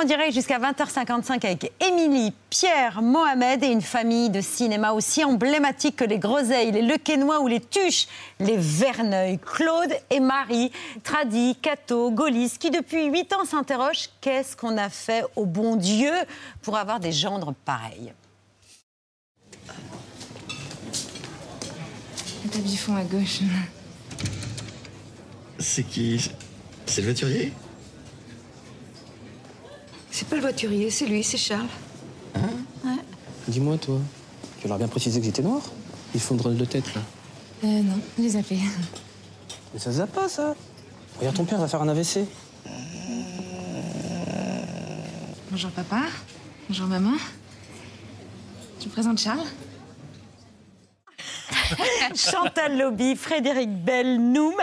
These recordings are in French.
en direct jusqu'à 20h55 avec Émilie, Pierre, Mohamed et une famille de cinéma aussi emblématique que les Groseilles, les Lequesnois ou les Tuches, les Verneuil, Claude et Marie, Tradi, Cato, Gaulis, qui depuis 8 ans s'interrogent qu'est-ce qu'on a fait au bon Dieu pour avoir des gendres pareils? Le tapis fond à gauche. C'est qui? C'est le voiturier? C'est pas le voiturier, c'est lui, c'est Charles. Dis-moi, toi, tu leur as bien précisé que j'étais noir? Ils font drôle de tête, là. Euh, non, je les zappé. Mais ça se zappe pas, ça Regarde, ton père va faire un AVC. Bonjour papa. Bonjour maman. Je vous présente Charles? Chantal Lobby, Frédéric Bell, Noum,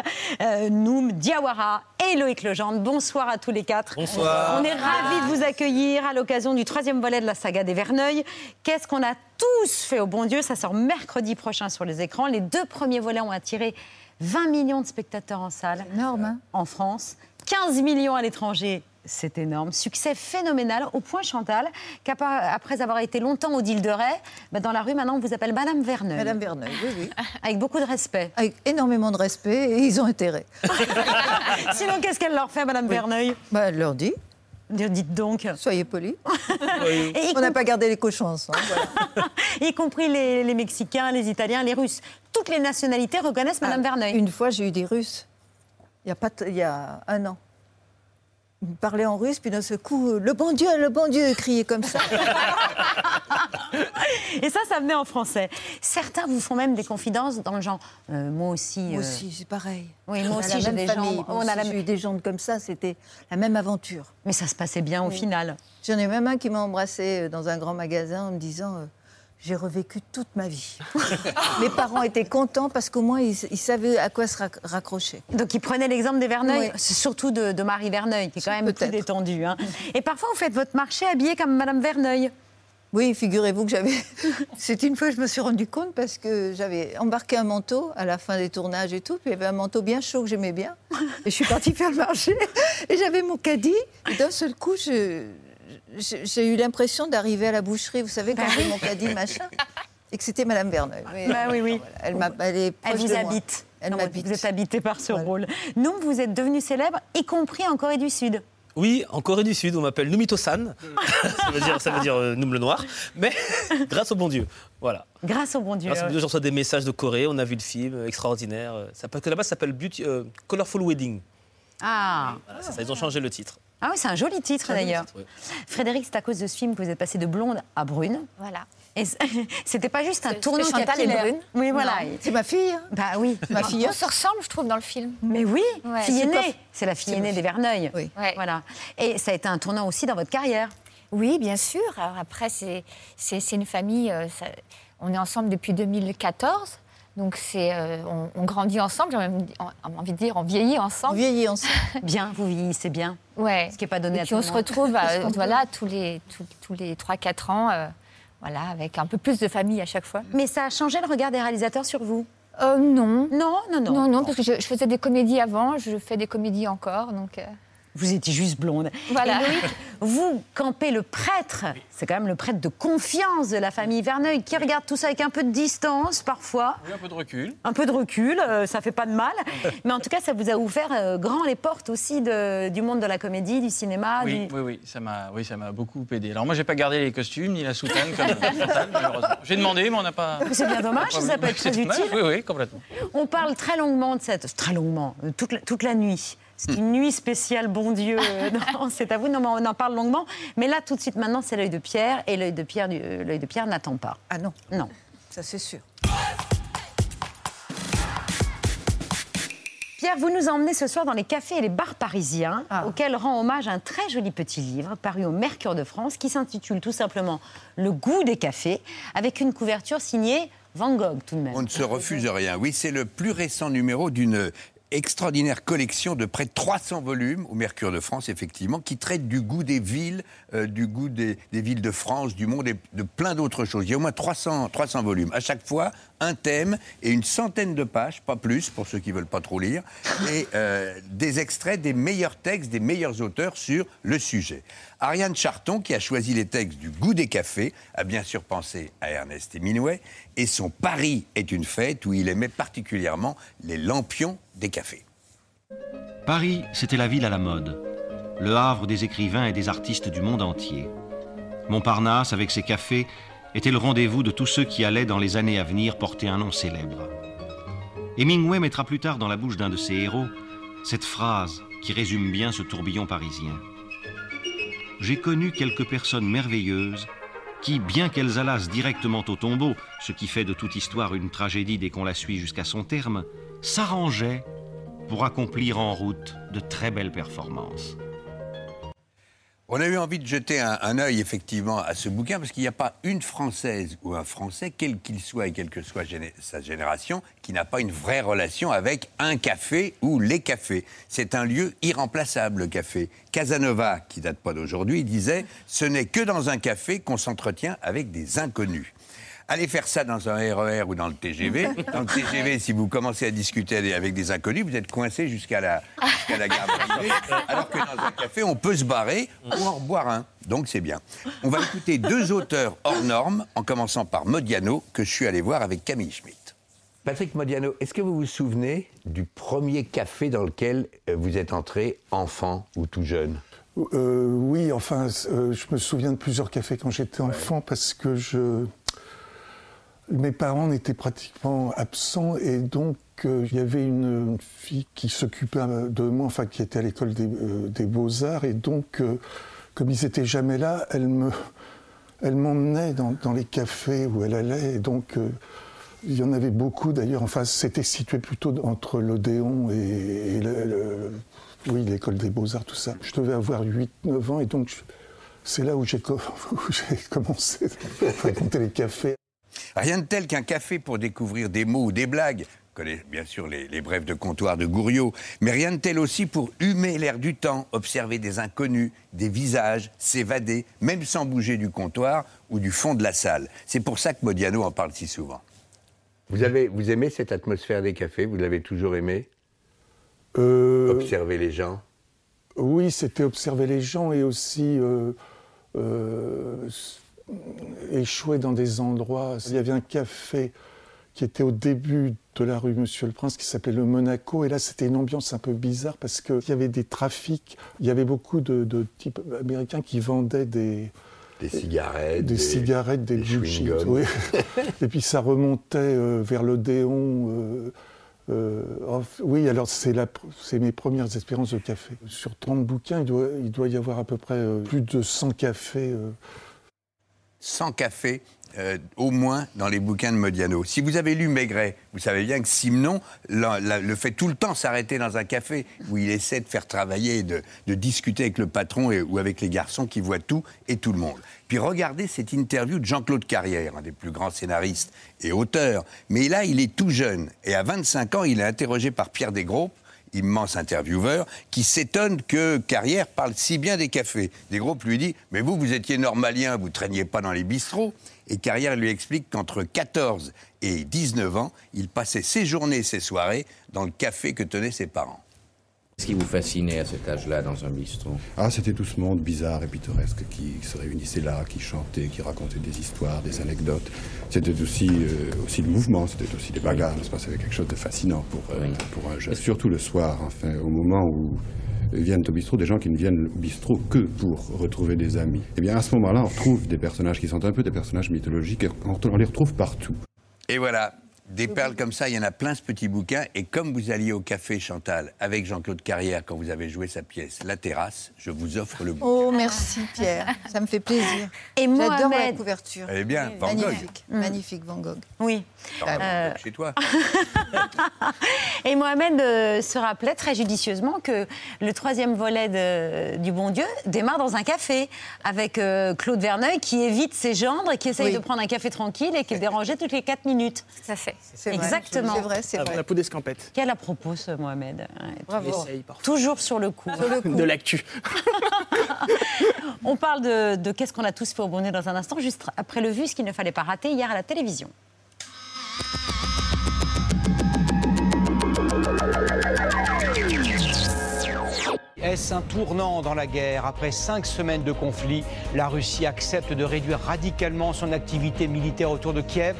euh, Noum, Diawara et Loïc Legendre. Bonsoir à tous les quatre. Bonsoir. On est ravis de vous accueillir à l'occasion du troisième volet de la saga des Verneuil. Qu'est-ce qu'on a tous fait au bon Dieu? Ça sort mercredi prochain sur les écrans. Les deux premiers volets ont attiré 20 millions de spectateurs en salle. Énorme, hein En France, 15 millions à l'étranger. C'est énorme. Succès phénoménal au point, Chantal, qu'après avoir été longtemps au deal de Ray, bah, dans la rue, maintenant, on vous appelle Madame Verneuil. Madame Verneuil, oui, oui. Avec beaucoup de respect. Avec énormément de respect et ils ont intérêt. Sinon, qu'est-ce qu'elle leur fait, Madame Verneuil? Bah, elle leur dit, Dites donc. soyez polis. Et y, On n'a pas gardé les cochons ensemble. voilà. y compris les, les Mexicains, les Italiens, les Russes. Toutes les nationalités reconnaissent Madame Ah, Verneuil. Une fois, j'ai eu des Russes, il y a, pas il y a un an. Ils me parlaient en russe, puis d'un seul coup, le bon Dieu, le bon Dieu, ils criaient comme ça. Et ça, ça venait en français. Certains vous font même des confidences dans le genre euh, moi aussi. Moi euh, aussi, c'est pareil. Oui, moi On aussi, j'ai des gens- on a la eu des gens comme ça, c'était la même aventure. Mais ça se passait bien au final. J'en ai même un qui m'a embrassé euh, dans un grand magasin en me disant euh, J'ai revécu toute ma vie. Mes parents étaient contents parce qu'au moins ils, ils savaient à quoi se rac- raccrocher. Donc, il prenait l'exemple des Verneuil, Oui. surtout de, de Marie Verneuil, qui est quand même plus détendue. hein. Et parfois, vous faites votre marché habillé comme Madame Verneuil. Oui, figurez-vous que j'avais. C'est une fois, je me suis rendu compte parce que j'avais embarqué un manteau à la fin des tournages et tout. Puis il y avait un manteau bien chaud que j'aimais bien. Et je suis partie faire le marché. Et j'avais mon caddie. Et d'un seul coup, je- j'ai eu l'impression d'arriver à la boucherie. Vous savez, quand Bah j'ai oui. mon caddie, machin. Et que c'était Madame Verneuil. Mais, Bah oui, oui. voilà, elle, m'a- elle est Elle proche vous de moi. Elle Non, m'habite. Vous êtes habité par ce Voilà. rôle. Nous, vous êtes devenu célèbre, y compris en Corée du Sud. Oui, en Corée du Sud, on m'appelle Numito-san. ça veut dire, ça veut dire euh, Noum le Noir. Mais grâce au bon Dieu. Voilà. Grâce au bon Dieu. Grâce au bon Dieu, je reçois des messages de Corée. On a vu le film, euh, extraordinaire. Euh, Ça, parce que là-bas, ça s'appelle Beauty- euh, Colorful Wedding. Ah. Voilà, c'est ça, ils ont changé le titre. Ah oui, c'est un joli titre d'ailleurs. Oui. Frédéric, c'est à cause de ce film que vous êtes passé de blonde à brune. Voilà. Et c'était pas juste un tournant capillaire. brune. Oui, voilà. C'est ma fille. hein. Bah oui. Ma fille. On se ressemble, je trouve, dans le film. Mais oui, Ouais. fille aînée. C'est la fille aînée des Verneuil. Oui. Ouais. Voilà. Et ça a été un tournant aussi dans votre carrière. Oui, bien sûr. Alors après, c'est une famille. euh, ça- on est ensemble depuis 2014. Donc, c'est, euh, on, on grandit ensemble. J'ai même envie de dire, on vieillit On ensemble. vieillit ensemble. Bien, vous vieillissez bien. Ouais. Ce qui n'est pas donné Et à puis tout on se retrouve euh, voilà, tous les, tous, tous les 3-4 ans, euh, voilà, avec un peu plus de famille à chaque fois. Mais ça a changé le regard des réalisateurs sur vous? Non. Non, non, non. Non, non, parce que je, je faisais des comédies avant, je fais des comédies encore. Donc, Vous étiez juste blonde. Voilà. Et Loïc, vous campez le prêtre. C'est quand même le prêtre de confiance de la famille Verneuil qui regarde tout ça avec un peu de distance parfois. Oui, un peu de recul. Un peu de recul, euh, ça fait pas de mal. Mais en tout cas, ça vous a ouvert euh, grand les portes aussi de- du monde de la comédie, du cinéma. Oui, du- oui, oui, ça m'a, oui, ça m'a beaucoup aidé. Alors moi, j'ai pas gardé les costumes ni la soutane comme Chantal, malheureusement. J'ai demandé, mais on n'a pas. C'est bien dommage, pas ça peut être très utile. Oui, oui, complètement. On parle très longuement de cette. Très longuement, euh, toute la, toute la nuit. C'est une nuit spéciale, bon Dieu. euh, non, c'est à vous, non, mais on en parle longuement. Mais là, tout de suite, maintenant, c'est l'œil de Pierre. Et l'œil de Pierre, euh, l'œil de Pierre n'attend pas. Ah non, Non. ça c'est sûr. Pierre, vous nous emmenez ce soir dans les cafés et les bars parisiens, Ah. auxquels rend hommage un très joli petit livre paru au Mercure de France qui s'intitule tout simplement Le goût des cafés, avec une couverture signée Van Gogh tout de même. On ne se refuse rien. Oui, c'est le plus récent numéro d'une extraordinaire collection de près de 300 volumes au Mercure de France, effectivement, qui traite du goût des villes, euh, du goût des, villes de France, du monde et de plein d'autres choses. Il y a au moins 300, 300 volumes. À chaque fois, un thème et une centaine de pages, pas plus, pour ceux qui veulent pas trop lire, et euh, des extraits des meilleurs textes, des meilleurs auteurs sur le sujet. Ariane Charton, qui a choisi les textes du goût des cafés, a bien sûr pensé à Ernest Hemingway, et son Paris est une fête où il aimait particulièrement les lampions des cafés. Paris, c'était la ville à la mode, le havre des écrivains et des artistes du monde entier. Montparnasse, avec ses cafés, était le rendez-vous de tous ceux qui allaient dans les années à venir porter un nom célèbre. Hemingway mettra plus tard dans la bouche d'un de ses héros cette phrase qui résume bien ce tourbillon parisien. J'ai connu quelques personnes merveilleuses qui, bien qu'elles allassent directement au tombeau, ce qui fait de toute histoire une tragédie dès qu'on la suit jusqu'à son terme, s'arrangeaient pour accomplir en route de très belles performances. On a eu envie de jeter un, un œil effectivement à ce bouquin parce qu'il n'y a pas une Française ou un Français, quel qu'il soit et quelle que soit sa génération, qui n'a pas une vraie relation avec un café ou les cafés. C'est un lieu irremplaçable, le café. Casanova, qui date pas d'aujourd'hui, disait Ce n'est que dans un café qu'on s'entretient avec des inconnus. Allez faire ça dans un RER ou dans le TGV. Dans le TGV, si vous commencez à discuter avec des inconnus, vous êtes coincé jusqu'à la, jusqu'à la gare. Alors que dans un café, on peut se barrer ou en boire un. Donc c'est bien. On va écouter deux auteurs hors normes, en commençant par Modiano, que je suis allé voir avec Camille Schmitt. Patrick Modiano, est-ce que vous vous souvenez du premier café dans lequel euh, vous êtes entré enfant ou tout jeune? Euh, oui, enfin, euh, je me souviens de plusieurs cafés quand j'étais enfant parce que je... mes parents étaient pratiquement absents et donc euh, il y avait une, fille qui s'occupait euh, de moi, enfin qui était à l'école des, euh, beaux-arts et donc comme ils étaient jamais là, elle me, elle m'emmenait dans, les cafés où elle allait et donc il y en avait beaucoup d'ailleurs. Enfin, c'était situé plutôt entre l'Odéon et, oui, l'école des beaux-arts, tout ça. Je devais avoir 8-9 ans et donc c'est là où j'ai où j'ai commencé à fréquenter les cafés. Rien de tel qu'un café pour découvrir des mots ou des blagues. On connaît bien sûr les, les brèves de comptoir de Gouriot, mais rien de tel aussi pour humer l'air du temps, observer des inconnus, des visages, s'évader, même sans bouger du comptoir ou du fond de la salle. C'est pour ça que Modiano en parle si souvent. Vous, avez, vous aimez cette atmosphère des cafés? Vous l'avez toujours aimé? Euh, Observer les gens? Oui, c'était observer les gens et aussi euh, euh, échouer dans des endroits. Il y avait un café qui était au début de la rue Monsieur le Prince qui s'appelait le Monaco. Et là, c'était une ambiance un peu bizarre parce qu'il y avait des trafics. Il y avait beaucoup de, de types américains qui vendaient des, Des cigarettes des, cigarettes, des, des bullshit, chewing-gums. oui. Et puis ça remontait euh, vers l'Odéon. euh, euh, oui, alors c'est mes premières expériences de café. Sur 30 bouquins, il doit, il doit y avoir à peu près euh, plus de 100 cafés. 100 cafés euh, au moins dans les bouquins de Modiano. Si vous avez lu Maigret, vous savez bien que Simon le fait tout le temps s'arrêter dans un café où il essaie de faire travailler, de, de discuter avec le patron et- ou avec les garçons qui voient tout et tout le monde. Puis regardez cette interview de Jean-Claude Carrière, un des plus grands scénaristes et auteurs. Mais là, il est tout jeune et à 25 ans, il est interrogé par Pierre Desgroupes immense intervieweur, qui s'étonne que Carrière parle si bien des cafés. Desgroupes lui dit Mais vous, vous étiez normalien, vous traîniez pas dans les bistrots. Et Carrière lui explique qu'entre 14 et 19 ans, il passait ses journées, ses soirées dans le café que tenaient ses parents. Qu'est-ce qui vous fascinait à cet âge-là dans un bistrot? Ah, c'était tout ce monde bizarre et pittoresque qui se réunissait là, qui chantait, qui racontait des histoires, des anecdotes. C'était aussi, euh, aussi le mouvement, c'était aussi les bagarres, n'est-ce pas C'était quelque chose de fascinant pour, euh, pour un jeune. Et surtout le soir, enfin, au moment où viennent au bistrot des gens qui ne viennent au bistrot que pour retrouver des amis. Eh bien, à ce moment-là, on retrouve des personnages qui sont un peu des personnages mythologiques, et on les retrouve partout. Et voilà, des perles comme ça, il y en a plein ce petit bouquin. Et comme vous alliez au café Chantal avec Jean-Claude Carrière quand vous avez joué sa pièce La Terrasse, je vous offre le bouquin. Oh, merci Pierre, ça me fait plaisir. Et J'adore la Mohamed- couverture. Elle est bien, Van Gogh. Magnifique, magnifique Van Gogh. Oui. Enfin, Euh, Chez toi. Et Mohamed euh, se rappelait très judicieusement que le troisième volet de- du Bon Dieu démarre dans un café avec euh, Claude Verneuil qui évite ses gendres et qui essaye Oui. de prendre un café tranquille et qui est dérangé toutes les quatre minutes. Tout à fait. C'est vrai, exactement. c'est vrai, c'est Ah, vrai. La peau d'escampette. Quel à propos ce Mohamed Bravo. J'essaye parfois. Toujours sur le coup. Sur le coup. De l'actu. On parle de, de qu'est-ce qu'on a tous fait au bonnet dans un instant, juste après le vu, ce qu'il ne fallait pas rater hier à la télévision. Est-ce un tournant dans la guerre? Après cinq semaines de conflit, la Russie accepte de réduire radicalement son activité militaire autour de Kiev.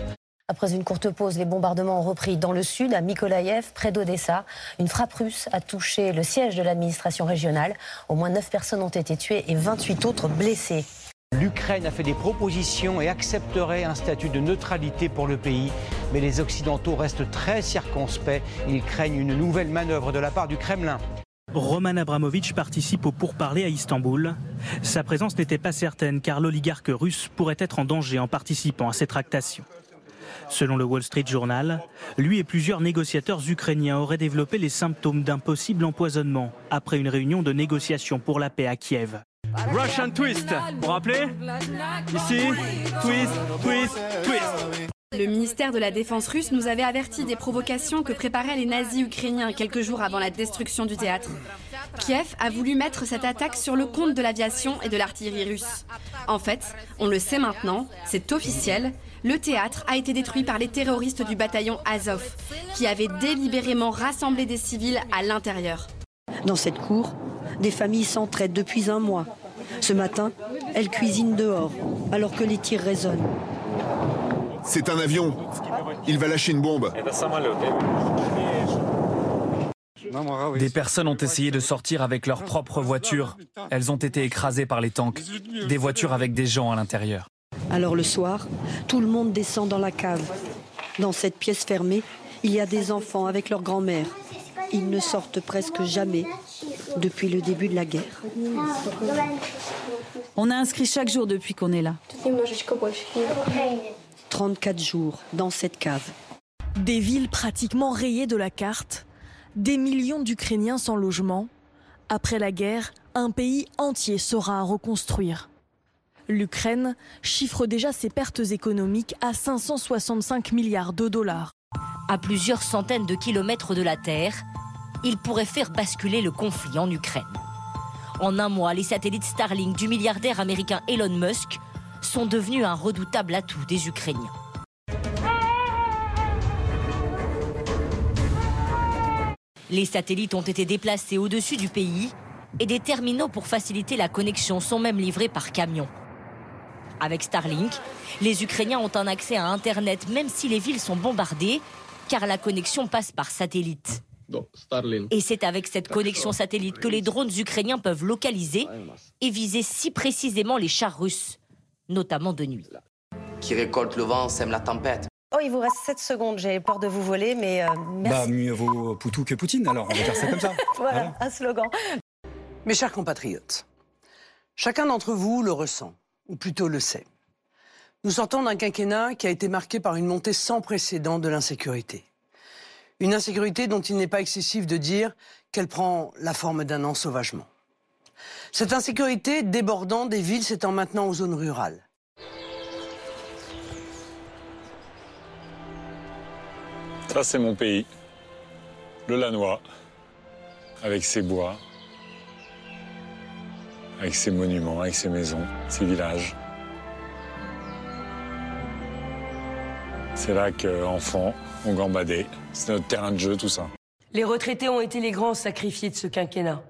Après une courte pause, les bombardements ont repris dans le sud, à Mykolaïev, près d'Odessa. Une frappe russe a touché le siège de l'administration régionale. Au moins 9 personnes ont été tuées et 28 autres blessées. L'Ukraine a fait des propositions et accepterait un statut de neutralité pour le pays. Mais les Occidentaux restent très circonspects. Ils craignent une nouvelle manœuvre de la part du Kremlin. Roman Abramovich participe au pourparlers à Istanbul. Sa présence n'était pas certaine car l'oligarque russe pourrait être en danger en participant à ces tractations. Selon le Wall Street Journal, lui et plusieurs négociateurs ukrainiens auraient développé les symptômes d'un possible empoisonnement après une réunion de négociation pour la paix à Kiev. Russian twist, vous vous rappelez Ici, twist, twist, twist. Le ministère de la Défense russe nous avait averti des provocations que préparaient les nazis ukrainiens quelques jours avant la destruction du théâtre. Kiev a voulu mettre cette attaque sur le compte de l'aviation et de l'artillerie russe. En fait, on le sait maintenant, c'est officiel, le théâtre a été détruit par les terroristes du bataillon Azov, qui avaient délibérément rassemblé des civils à l'intérieur. Dans cette cour, des familles s'entraident depuis un mois. Ce matin, elles cuisinent dehors, alors que les tirs résonnent. C'est un avion. Il va lâcher une bombe. Des personnes ont essayé de sortir avec leur propre voiture. Elles ont été écrasées par les tanks. Des voitures avec des gens à l'intérieur. Alors le soir, tout le monde descend dans la cave. Dans cette pièce fermée, il y a des enfants avec leur grand-mère. Ils ne sortent presque jamais depuis le début de la guerre. On a inscrit chaque jour depuis qu'on est là. 34 jours dans cette cave. Des villes pratiquement rayées de la carte, des millions d'Ukrainiens sans logement. Après la guerre, un pays entier sera à reconstruire. L'Ukraine chiffre déjà ses pertes économiques à 565 milliards de dollars. À plusieurs centaines de kilomètres de la Terre, il pourrait faire basculer le conflit en Ukraine. En un mois, les satellites Starlink du milliardaire américain Elon Musk sont devenus un redoutable atout des Ukrainiens. Les satellites ont été déplacés au-dessus du pays et des terminaux pour faciliter la connexion sont même livrés par camion. Avec Starlink, les Ukrainiens ont un accès à Internet même si les villes sont bombardées, car la connexion passe par satellite. Et c'est avec cette connexion satellite que les drones ukrainiens peuvent localiser et viser si précisément les chars russes, notamment de nuit. Qui récolte le vent sème la tempête. Oh, il vous reste 7 secondes, j'ai peur de vous voler, mais euh, merci. Bah, mieux vaut Poutou que Poutine, alors on va dire ça comme ça. voilà, un slogan. Mes chers compatriotes, chacun d'entre vous le ressent, ou plutôt le sait. Nous sortons d'un quinquennat qui a été marqué par une montée sans précédent de l'insécurité. Une insécurité dont il n'est pas excessif de dire qu'elle prend la forme d'un ensauvagement. Cette insécurité débordant des villes s'étend maintenant aux zones rurales. Ça, c'est mon pays, le Lanois, avec ses bois, avec ses monuments, avec ses maisons, ses villages. C'est là qu'enfants, on gambadait. C'est notre terrain de jeu, tout ça. Les retraités ont été les grands sacrifiés de ce quinquennat.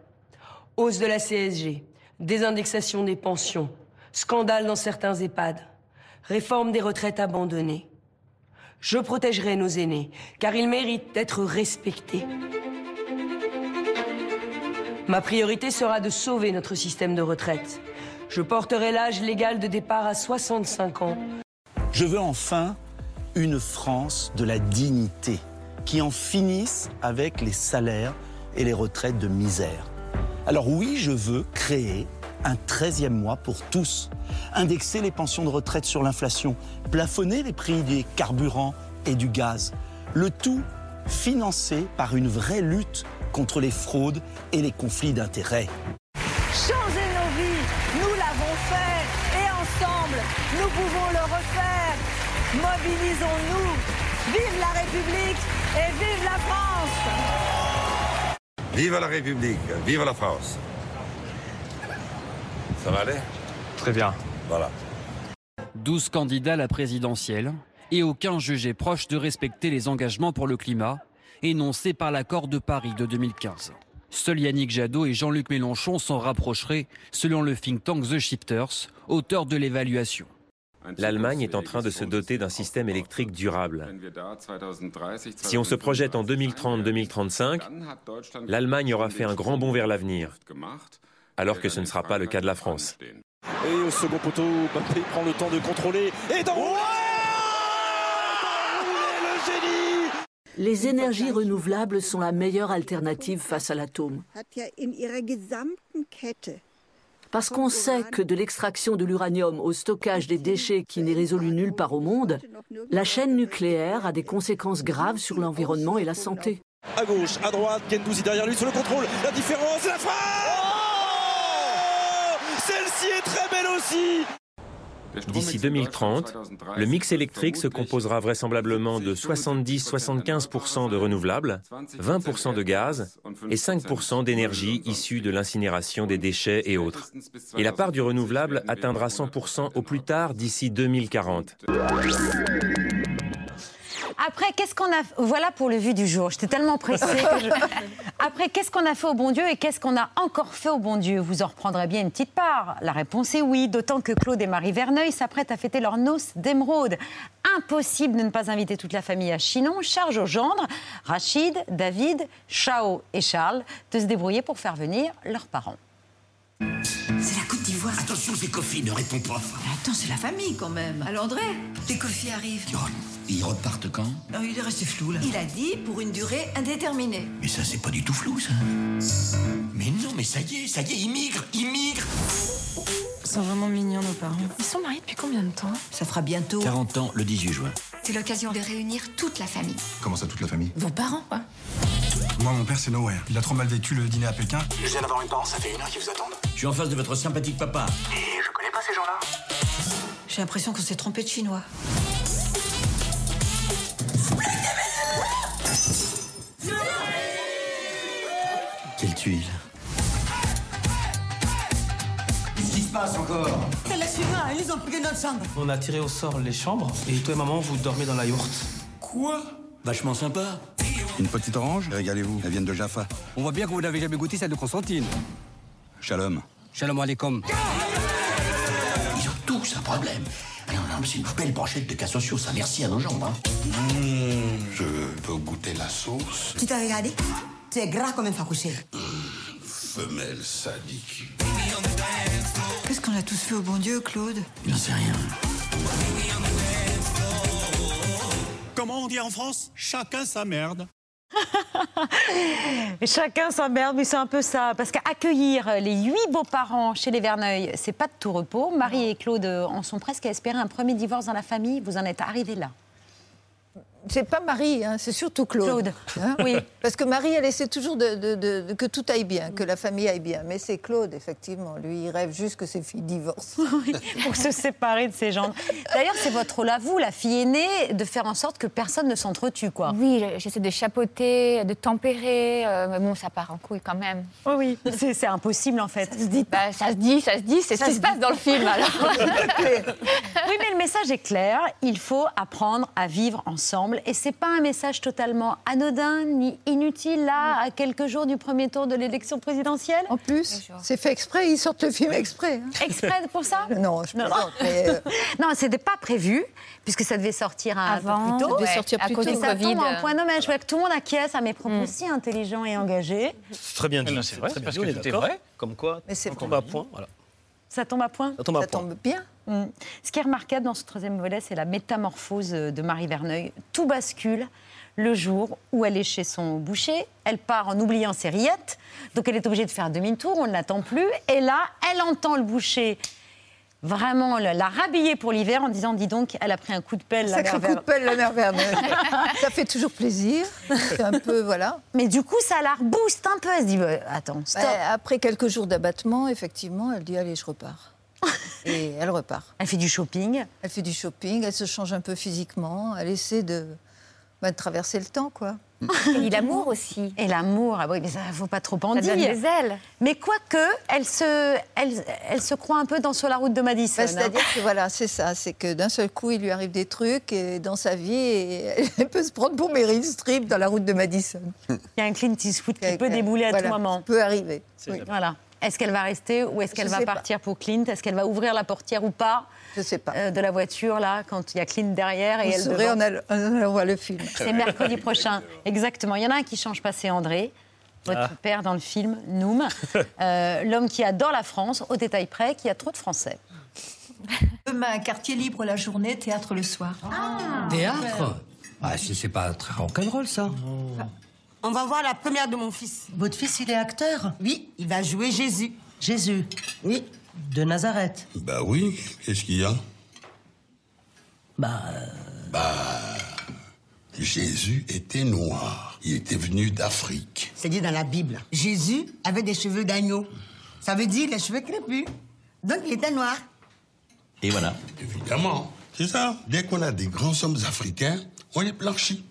Hausse de la CSG, désindexation des pensions, scandale dans certains EHPAD, réforme des retraites abandonnées. Je protégerai nos aînés, car ils méritent d'être respectés. Ma priorité sera de sauver notre système de retraite. Je porterai l'âge légal de départ à 65 ans. Je veux enfin une France de la dignité, qui en finisse avec les salaires et les retraites de misère. Alors oui, je veux créer un 13e mois pour tous, indexer les pensions de retraite sur l'inflation, plafonner les prix des carburants et du gaz, le tout financé par une vraie lutte contre les fraudes et les conflits d'intérêts. Changer nos vies, nous l'avons fait et ensemble, nous pouvons le refaire. Mobilisons-nous Vive la République et vive la France Vive la République, vive la France. Ça va aller? Très bien. Voilà. 12 candidats à la présidentielle et aucun jugé proche de respecter les engagements pour le climat énoncés par l'accord de Paris de 2015. Seuls Yannick Jadot et Jean-Luc Mélenchon s'en rapprocheraient, selon le think tank The Shifters, auteur de l'évaluation. L'Allemagne est en train de se doter d'un système électrique durable. Si on se projette en 2030-2035, l'Allemagne aura fait un grand bond vers l'avenir, alors que ce ne sera pas le cas de la France. Et au second poteau, Mbappé prend le temps de contrôler et d'enrouler le génie Les énergies renouvelables sont la meilleure alternative face à l'atome. Parce qu'on sait que de l'extraction de l'uranium au stockage des déchets qui n'est résolu nulle part au monde, la chaîne nucléaire a des conséquences graves sur l'environnement et la santé. À gauche, à droite, Gendouzi derrière lui sur le contrôle. La différence, la frappe oh Celle-ci est très belle aussi D'ici 2030, le mix électrique se composera vraisemblablement de 70-75% de renouvelables, 20% de gaz et 5% d'énergie issue de l'incinération des déchets et autres. Et la part du renouvelable atteindra 100% au plus tard d'ici 2040. Après, qu'est-ce qu'on a. Voilà pour le vu du jour. J'étais tellement pressée. que je- Après, qu'est-ce qu'on a fait au bon Dieu et qu'est-ce qu'on a encore fait au bon Dieu? Vous en reprendrez bien une petite part. La réponse est oui, d'autant que Claude et Marie Verneuil s'apprêtent à fêter leur noces d'émeraude. Impossible de ne pas inviter toute la famille à Chinon. Charge aux gendres, Rachid, David, Chao et Charles, de se débrouiller pour faire venir leurs parents. C'est la Côte d'Ivoire. Attention, c'est Kofi, ne réponds pas. Attends, c'est la famille quand même. Alors André, dès Kofi arrive. Ils repartent quand? Oh, il est resté flou là. Il a dit pour une durée indéterminée. Mais ça, c'est pas du tout flou, ça. Mais non, mais ça y est, ça y est, ils migrent, ils migrent. Ils sont vraiment mignons nos parents. Ils sont mariés depuis combien de temps? Ça fera bientôt. 40 ans, le 18 juin. C'est l'occasion de réunir toute la famille. Comment ça, toute la famille? Vos parents, quoi. Moi, mon père, c'est Nowhere. Il a trop mal vécu le dîner à Pékin. Je viens d'avoir une parole, ça fait une heure qu'ils vous attendent. Je suis en face de votre sympathique papa. Et je connais pas ces gens-là. J'ai l'impression qu'on s'est trompé de chinois. Quelle tuile. Qu'est-ce qui se passe encore? C'est les Chinois, ils ont pris notre chambre. On a tiré au sort les chambres et toi et maman, vous dormez dans la yourte. Quoi? Vachement sympa. Une petite orange? Régalez-vous, elles viennent de Jaffa. On voit bien que vous n'avez jamais goûté celle de Constantine. Shalom. Shalom alaikum. Ils ont tous un problème. Mais non, non, mais c'est une belle brochette de cas sociaux, ça. Merci à nos jambes. Hein. Je peux goûter la sauce Tu t'as regardé C'est gras comme un facouché. Femelle sadique. Qu'est-ce qu'on a tous fait au bon Dieu, Claude? Il n'en sait rien. Comment on dit en France? Chacun sa merde. Chacun sa merde, mais c'est un peu ça. Parce qu'accueillir les huit beaux-parents chez les Verneuil, c'est pas de tout repos. Marie et Claude en sont presque à espérer un premier divorce dans la famille. Vous en êtes arrivés là. C'est pas Marie, hein, c'est surtout Claude. Claude, Hein oui. Parce que Marie, elle essaie toujours de, de- de- de- que tout aille bien, que la famille aille bien. Mais c'est Claude, effectivement. Lui, il rêve juste que ses filles divorcent. pour se séparer de ses gendres. D'ailleurs, c'est votre rôle à vous, la fille aînée, de faire en sorte que personne ne s'entretue, quoi. Oui, j'essaie de chapeauter, de tempérer, euh, mais bon, ça part en couille quand même. Oui, oui, c'est c'est impossible en fait. Ça se dit, bah, ça se dit, ça se dit, c'est ce qui se passe dans le film alors. Oui, mais le message est clair. Il faut apprendre à vivre ensemble. Et c'est pas un message totalement anodin ni inutile, là, à quelques jours du premier tour de l'élection présidentielle. En plus, c'est fait exprès, ils sortent le film exprès. hein. Exprès pour ça Non, je plaisante, mais, euh, Non, c'était pas prévu, puisque ça devait sortir un Avant, peu plus tôt. ça devait sortir à plus cause tôt. Ça Covid. tombe en point nommé. Je vois que tout le monde acquiesce à mes propos si intelligents et engagés. C'est très bien dit. Non, c'est vrai, c'est parce que dit, tout est vrai. Comme quoi, Mais c'est on tombe à point. Voilà. Ça tombe à point Ça tombe à ça point. tombe bien. Mm. Ce qui est remarquable dans ce troisième volet, c'est la métamorphose de Marie Verneuil. Tout bascule le jour où elle est chez son boucher. Elle part en oubliant ses rillettes, donc elle est obligée de faire demi-tour, on ne l'attend plus. Et là, elle entend le boucher vraiment la, la rhabiller pour l'hiver en disant, dis donc, elle a pris un coup de pelle. la Sacré mère coup de pelle, la mère Verneuil. ça fait toujours plaisir. C'est un peu, voilà. Mais du coup, ça la rebooste un peu. Elle se dit, bah, attends, stop. Bah, après quelques jours d'abattement, effectivement, elle dit allez, je repars. Et elle repart. Elle fait du shopping. Elle fait du shopping, elle se change un peu physiquement, elle essaie de, Bah, de traverser le temps, quoi. Et l'amour aussi. Et l'amour, ah oui, mais ça faut pas trop en Ça dire. donne des ailes. Mais quoique, elle se, elle, elle se croit un peu dans sur la route de Madison. Bah, hein. C'est-à-dire que voilà, c'est ça, c'est que d'un seul coup, il lui arrive des trucs et dans sa vie et elle peut se prendre pour Meryl Streep dans la route de Madison. Il y a un Clint Eastwood qui peut débouler à Voilà, tout moment. peut arriver. Oui. Voilà. Est-ce qu'elle va rester ou est-ce qu'elle va pas. partir pour Clint? Est-ce qu'elle va ouvrir la portière ou pas Je sais pas. euh, de la voiture là quand il y a Clint derrière et Vous elle saurez devant? en allant en allant voir le film. C'est mercredi prochain. Exactement. Il y en a un qui change pas, c'est André, votre Ah. père dans le film, Noom. Euh, L'homme qui adore la France, au détail près, qui a trop de Français. Demain, quartier libre la journée, théâtre le soir. Théâtre Ah, si c'est pas très rock'n'roll, ça. On va voir la première de mon fils. Votre fils, il est acteur Oui, il va jouer Jésus. Jésus. Oui. De Nazareth. Bah oui, qu'est-ce qu'il y a? Bah. Bah. Jésus était noir. Il était venu d'Afrique. C'est dit dans la Bible. Jésus avait des cheveux d'agneau. Ça veut dire les cheveux crépus. Donc il était noir. Et voilà. Évidemment. C'est ça. Dès qu'on a des grands hommes africains, on les blanchit.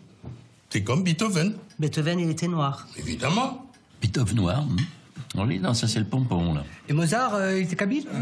C'est comme Beethoven. Beethoven, il était noir. Évidemment. Beethoven noir. hmm. Oui, non, ça c'est le pompon, là. Et Mozart, euh, il était kabyle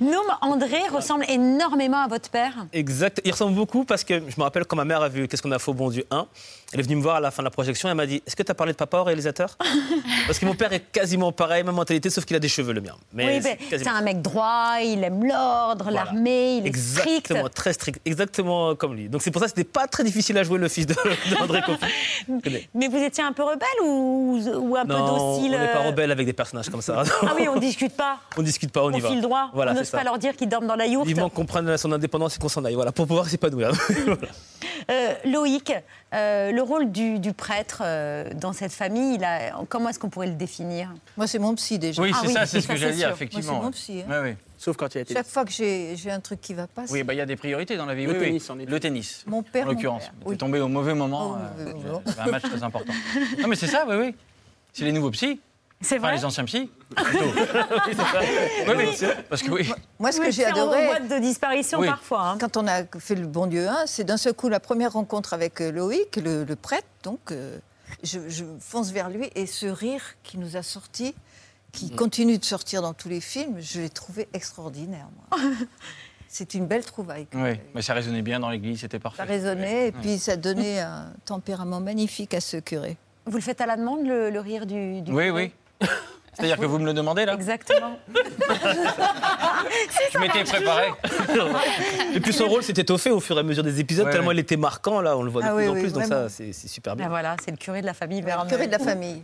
Noom, André ressemble énormément à votre père. Exact. Il ressemble beaucoup parce que je me rappelle quand ma mère a vu Qu'est-ce qu'on a fait au bon Dieu 1. Elle est venue me voir à la fin de la projection. Elle m'a dit Est-ce que tu as parlé de papa au réalisateur? Parce que mon père est quasiment pareil, même mentalité, sauf qu'il a des cheveux, le mien. Mais oui, c'est quasiment- un mec droit, il aime l'ordre, Voilà. l'armée, il est strict. Exactement, très strict, exactement comme lui. Donc c'est pour ça que c'était pas très difficile à jouer le fils de- d'André Coffin. Je connais. Mais vous étiez un peu rebelle ou, ou un peu Non, on docile n'est pas euh, rebelle avec des personnages comme ça. Ah oui, on discute pas. On discute pas, on y On va. file droit. Voilà, on n'ose pas leur dire qu'ils dorment dans la yourte. Vivement qu'on prenne son indépendance et qu'on s'en aille, voilà, pour pouvoir s'épanouir. Voilà. Euh, Loïc, euh, le rôle du, du prêtre euh, dans cette famille, il a- comment est-ce qu'on pourrait le définir? Moi, c'est mon psy déjà. Oui, c'est Ah ça, oui, c'est ce que ça, j'allais c'est dire, effectivement. Moi, c'est mon psy. hein. Sauf quand il a été. Chaque fois que j'ai un truc qui va pas, Oui, c'est- bah, il y a des priorités dans la vie. Le oui, tennis, oui. Le tennis. Mon père, En l'occurrence. oui. tombé au mauvais moment. Euh. C'est un match très important. Non, mais c'est ça, oui, oui. C'est les nouveaux psys. C'est Enfin, vrai les anciens psys. plutôt. oui. Oui, parce que oui. Moi, ce Oui, que j'ai c'est en adoré. boîte de disparition Oui. parfois. hein. Quand on a fait le Bon Dieu 1, c'est d'un seul coup la première rencontre avec euh, Loïc, le, le prêtre. Donc, euh, je, je fonce vers lui et ce rire qui nous a sorti, qui Mm. continue de sortir dans tous les films, je l'ai trouvé extraordinaire. moi. c'est une belle trouvaille. Oui, mais ça résonnait bien dans l'église, c'était parfait. Ça résonnait et Ouais. puis ça donnait un tempérament magnifique à ce curé. Vous le faites à la demande, le, le rire du, du Oui, curé? oui. C'est-à-dire que vous me le demandez là Exactement. Je m'étais préparé. Et puis son rôle s'est étoffé au fur et à mesure des épisodes, Ouais, tellement ouais. il était marquant, là, on le voit de Ah plus oui, en oui, plus, donc vraiment. ça, c'est super Ben bien. voilà, c'est le curé de la famille Verneuil. curé de la famille.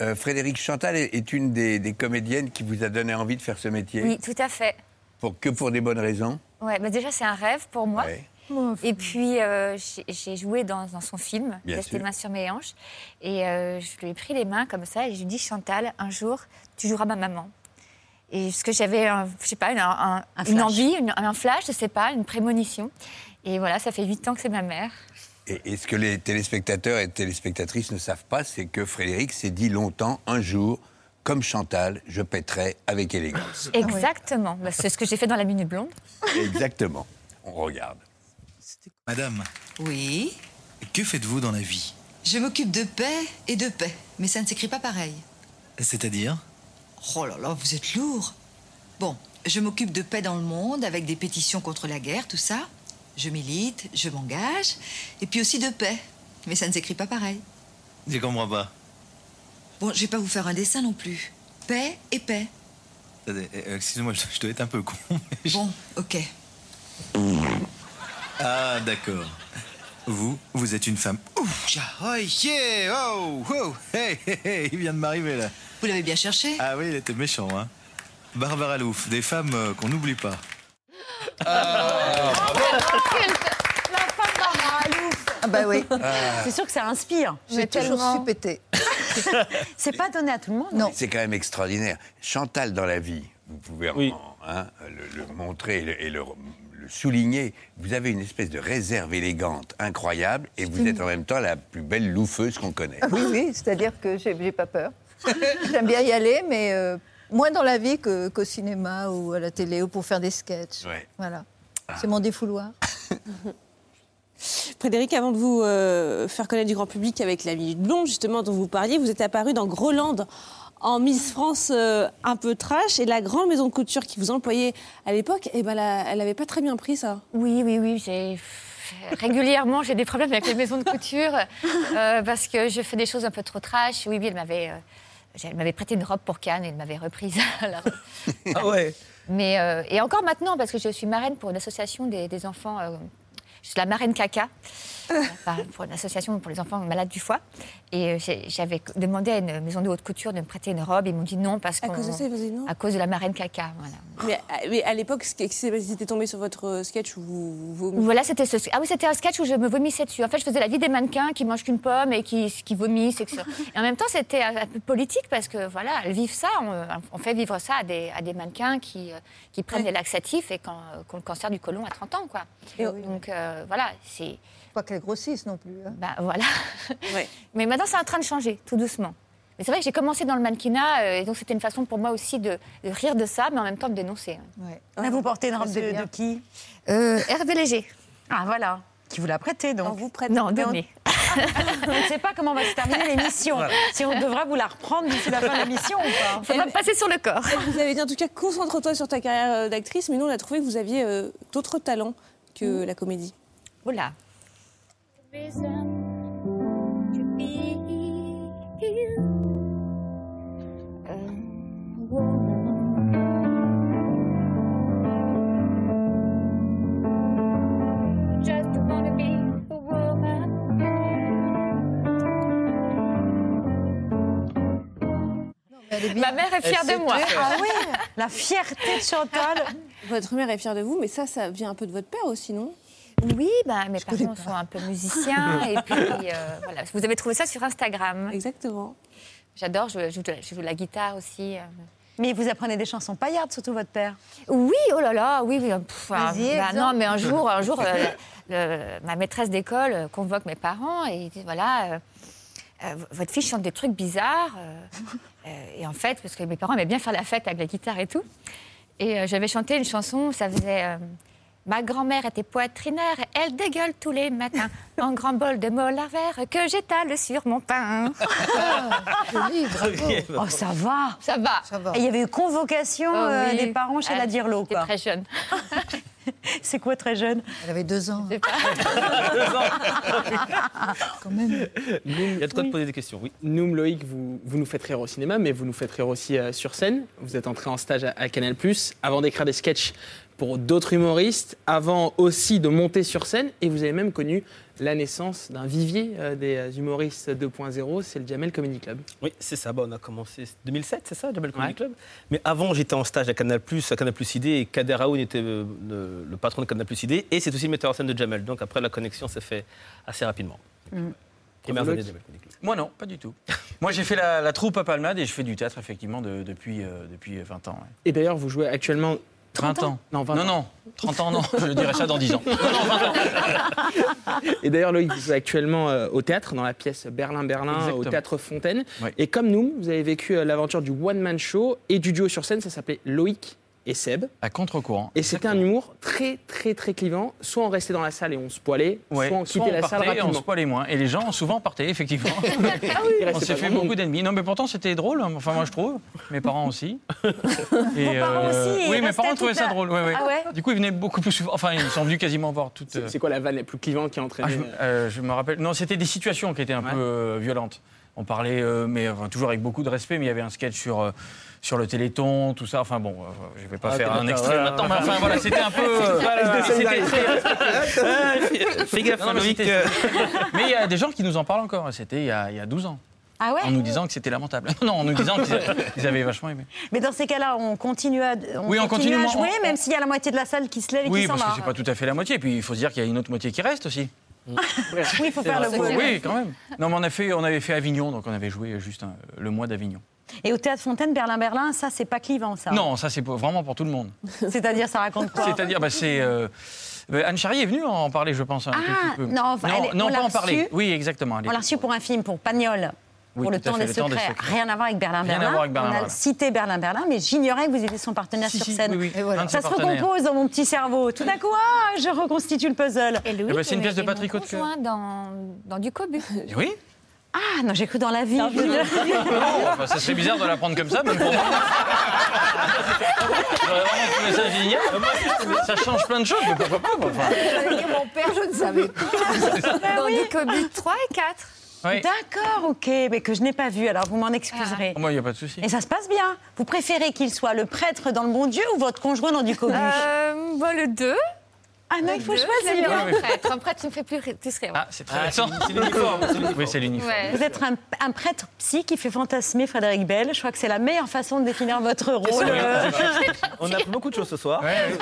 Euh, Frédéric Chantal est, est une des, des comédiennes qui vous a donné envie de faire ce métier Oui, tout à fait. pour, Que pour des bonnes raisons Ouais, bah déjà, c'est un rêve pour moi. Ouais. Et puis, euh, j'ai- joué dans, dans son film, Tester sûr. mains sur mes hanches. Et euh, je lui ai pris les mains comme ça et je lui ai dit Chantal, un jour, tu joueras ma maman. Et parce que j'avais, je sais pas, une, un- Un une flash. envie, une- un flash, je sais pas, une prémonition. Et voilà, ça fait huit ans que c'est ma mère. Et, et ce que les téléspectateurs et téléspectatrices ne savent pas, c'est que Frédéric s'est dit longtemps, un jour, comme Chantal, je pèterai avec élégance. Exactement. Bah, c'est ce que j'ai fait dans La Minute Blonde. Exactement. On regarde. Madame, Oui, que faites-vous dans la vie? Je m'occupe de paix et de paix, mais ça ne s'écrit pas pareil. C'est-à-dire? Oh là là, vous êtes lourd. Bon, je m'occupe de paix dans le monde avec des pétitions contre la guerre, tout ça. Je milite, je m'engage, et puis aussi de paix, mais ça ne s'écrit pas pareil. Je comprends pas. Bon, je vais pas vous faire un dessin non plus. Paix et paix. Attendez, euh, Excusez-moi, je, je dois être un peu con. Bon, ok. Ah, d'accord. Vous, vous êtes une femme. Ouh, oh, yeah, oh, oh, hey, hey, hey, il vient de m'arriver là. Vous l'avez bien cherché? Ah oui, il était méchant, hein. Barbara Louf, des femmes euh, qu'on n'oublie pas. La femme Barbara Alouf. Ah bah oui. C'est sûr que ça inspire. J'ai toujours su péter. C'est pas donné à tout le monde. Non. C'est quand même extraordinaire. Chantal dans la vie, vous pouvez en- hein, le, le montrer et, le, et le- le souligner. Vous avez une espèce de réserve élégante incroyable et vous êtes en même temps la plus belle loufeuse qu'on connaît. Ah oui, oui, c'est-à-dire que j'ai j'ai pas peur. J'aime bien y aller, mais euh, moins dans la vie que- qu'au cinéma ou à la télé ou pour faire des sketchs. Ouais. Voilà. C'est mon défouloir. Frédéric, avant de vous euh, faire connaître du grand public avec la minute blonde, justement, dont vous parliez, vous êtes apparu dans Groland en Miss France euh, un peu trash. Et la grande maison de couture qui vous employait à l'époque, eh ben, la- elle n'avait pas très bien pris ça. Oui, oui, oui. J'ai régulièrement j'ai des problèmes avec les maisons de couture euh, parce que je fais des choses un peu trop trash. Oui, oui, elle m'avait, euh, elle m'avait prêté une robe pour Cannes et elle m'avait reprise. Alors, Ah ouais Mais euh, et encore maintenant parce que je suis marraine pour une association des, des enfants. euh, je suis la marraine caca. Pour une association pour les enfants malades du foie. Et euh, j'avais demandé à une maison de haute couture de me prêter une robe. Ils m'ont dit non parce À qu'on- cause de ça, ils vous dit non? À cause de la marraine caca, voilà. Mais, à- mais à l'époque, s'était tombé sur votre euh, sketch où vous vous Voilà, c'était ce... Ah oui, c'était un sketch où je me vomissais dessus. En fait, je faisais la vie des mannequins qui mangent qu'une pomme et qui, qui vomissent. Et, que ça- et en même temps, c'était un peu politique parce que voilà, elles vivent ça. On, on fait vivre ça à des, à des mannequins qui, euh, qui prennent des laxatifs et qui ont le cancer du côlon à 30 ans, quoi. Donc euh, voilà, c'est. Pas qu'elles grossissent non plus. hein. Bah voilà. Mais maintenant, c'est en train de changer, tout doucement. Mais c'est vrai que j'ai commencé dans le mannequinat, euh, et donc c'était une façon pour moi aussi de, de rire de ça, mais en même temps de dénoncer. Là, vous portez une robe de, de qui? Euh, Hervé Léger. Ah, voilà. Qui vous l'a prêté, donc. vous prête Non, Mais on- on ne sait pas comment va se terminer l'émission. Voilà. Si on devra vous la reprendre d'ici la fin de l'émission ou pas Ça va me passer sur le corps. Vous avez dit en tout cas, concentre-toi sur ta carrière euh, d'actrice, mais nous, on a trouvé que vous aviez euh, d'autres talents que la comédie. Ma mère est fière de moi. Ah oui, la fierté de Chantal. Votre mère est fière de vous, mais ça, ça vient un peu de votre père aussi, non? Oui, bah, mes parents sont un peu musiciens. et puis, euh, voilà. Vous avez trouvé ça sur Instagram. Exactement. J'adore, je, je joue je la guitare aussi. euh. Mais vous apprenez des chansons paillardes, surtout votre père. Oui, oh là là, oui, oui. pff, ah, bah, non, mais un jour, un jour, euh, le- ma maîtresse d'école convoque mes parents et dit voilà, euh, euh, votre fille chante des trucs bizarres. euh, euh, et en fait, parce que mes parents aimaient bien faire la fête avec la guitare et tout. Et j'avais chanté une chanson, ça faisait. Ma grand-mère était poitrinaire, elle dégueule tous les matins en grand bol de molar vert que j'étale sur mon pain. Bravo. Oh, ça va. Ça va. Et il y avait eu convocation Oh euh, oui. des parents chez Ah, la Dirlo, quoi. très jeune. C'est quoi très jeune? Elle avait deux ans. Quand même. Il y a de quoi te poser des questions, oui. Noum, Loïc, vous, vous nous faites rire au cinéma, mais vous nous faites rire aussi euh, sur scène. Vous êtes entré en stage à, à Canal+, avant d'écrire des sketchs pour d'autres humoristes, avant aussi de monter sur scène, et vous avez même connu la naissance d'un vivier euh, des euh, humoristes 2.0, c'est le Jamel Comedy Club. Oui, c'est ça. Bah, on a commencé 2007, c'est ça, Jamel Comedy Ouais. Club. Mais avant, j'étais en stage à Canal+, à Canal+ ID, et Kader Aoun était euh, le, le patron de Canal+ ID, et c'est aussi le metteur en scène de Jamel. Donc après, la connexion s'est fait assez rapidement. De Jamel Comedy Club. Moi non, pas du tout. Moi j'ai fait la, la troupe à Palmade et je fais du théâtre effectivement de- depuis, euh, depuis 20 ans. ouais. Et d'ailleurs, vous jouez actuellement... 30 ans Non, 20 non, ans. non, 30 ans non, je dirais ça dans 10 ans. Non, non, 20 ans. Et d'ailleurs, Loïc, vous jouez actuellement euh, au théâtre, dans la pièce Berlin-Berlin, au théâtre Fontaine. Ouais. Et comme nous, vous avez vécu euh, l'aventure du one-man show et du duo sur scène, ça s'appelait Loïc et Seb. À contre-courant. Et c'était un humour très, très, très clivant. Soit on restait dans la salle et on se poilait, Ouais, soit on soit quittait on la salle et on se poilait moins. Et les gens souvent partaient, effectivement. Il on restait s'est fait beaucoup d'ennemis. Non, mais pourtant, c'était drôle. hein. Enfin, moi, je trouve. Mes parents aussi. Et, Vos parents aussi, Oui, mes parents trouvaient ça drôle. ouais, ouais. Ah ouais Du coup, ils venaient beaucoup plus souvent. Enfin, ils sont venus quasiment voir toutes. C'est c'est quoi la vanne la plus clivante qui a Ah, entraîné je, euh, je me rappelle. Non, c'était des situations qui étaient un peu euh, violentes. On parlait, euh, mais enfin, toujours avec beaucoup de respect, mais il y avait un sketch sur, euh, sur le téléthon, tout ça. Enfin bon, euh, je ne vais pas Ah, faire un extrait ouais, maintenant, ouais. mais enfin voilà, c'était un peu. Fais gaffe, Non, mais il y a des gens qui nous en parlent encore. C'était il y a, il y a 12 ans. Ah ouais En nous disant que c'était lamentable. Non, en nous disant qu'ils ils avaient vachement aimé. Mais dans ces cas-là, on continue à, on Oui, on continue continue, à on- jouer, on- même s'il y a la moitié de la salle qui se lève et Oui, qui s'en parce va. que c'est pas tout à fait la moitié. Puis il faut se dire qu'il y a une autre moitié qui reste aussi. Oui, il faut faire le beau. Oui, quand même. Non, mais on, a fait, on avait fait Avignon, donc on avait joué juste un- le mois d'Avignon. Et au Théâtre Fontaine, Berlin-Berlin, ça, c'est pas clivant, ça. Non, ça c'est vraiment pour tout le monde. C'est-à-dire, ça raconte quoi C'est-à-dire, bah, c'est. euh, euh, Anne Charrier est venue en parler, je pense, un tout Ah, petit peu. non, enfin, elle non pas en parler. reçue. Oui, exactement. elle On l'a est- reçu pour un film, pour Pagnol. Oui, pour le temps, fait, des le temps des secrets. Rien à voir avec Berlin Rien à Berlin. voir avec Berlin On a Berlin. cité Berlin Berlin, mais j'ignorais que vous étiez son partenaire Si, sur si, scène. oui, oui. Et voilà. Un de Ça se recompose dans mon petit cerveau. Tout d'un coup, ah, je reconstitue le puzzle. Et Louis, Eh ben, c'est une pièce de Patrick conjoint dans, dans du cobu. Oui Ah non, j'ai cru dans la vie. Non, enfin, ça serait bizarre de la prendre comme ça, même pour moi. Ça génial. Ça change plein de choses, mais pourquoi pas enfin. Mon père, je ne savais pas. dans du cobu 3 et 4. Oui. D'accord, ok, mais que je n'ai pas vu, alors vous m'en excuserez. Moi, il n'y a pas de souci. Et ça se passe bien. Vous préférez qu'il soit le prêtre dans le bon Dieu ou votre conjoint dans du cobu Euh, bah, le 2. Ah non, il faut choisir. Un prêtre, un prêtre, ça me fait plus, rire- plus rire. Ah, c'est très Ah, récent. c'est l'uniforme, c'est l'uniforme. Oui, c'est l'uniforme. Ouais. Vous êtes un, un prêtre psy qui fait fantasmer Frédéric Bell. Je crois que c'est la meilleure façon de définir votre rôle. Euh, On a appris beaucoup de choses ce soir. Ouais.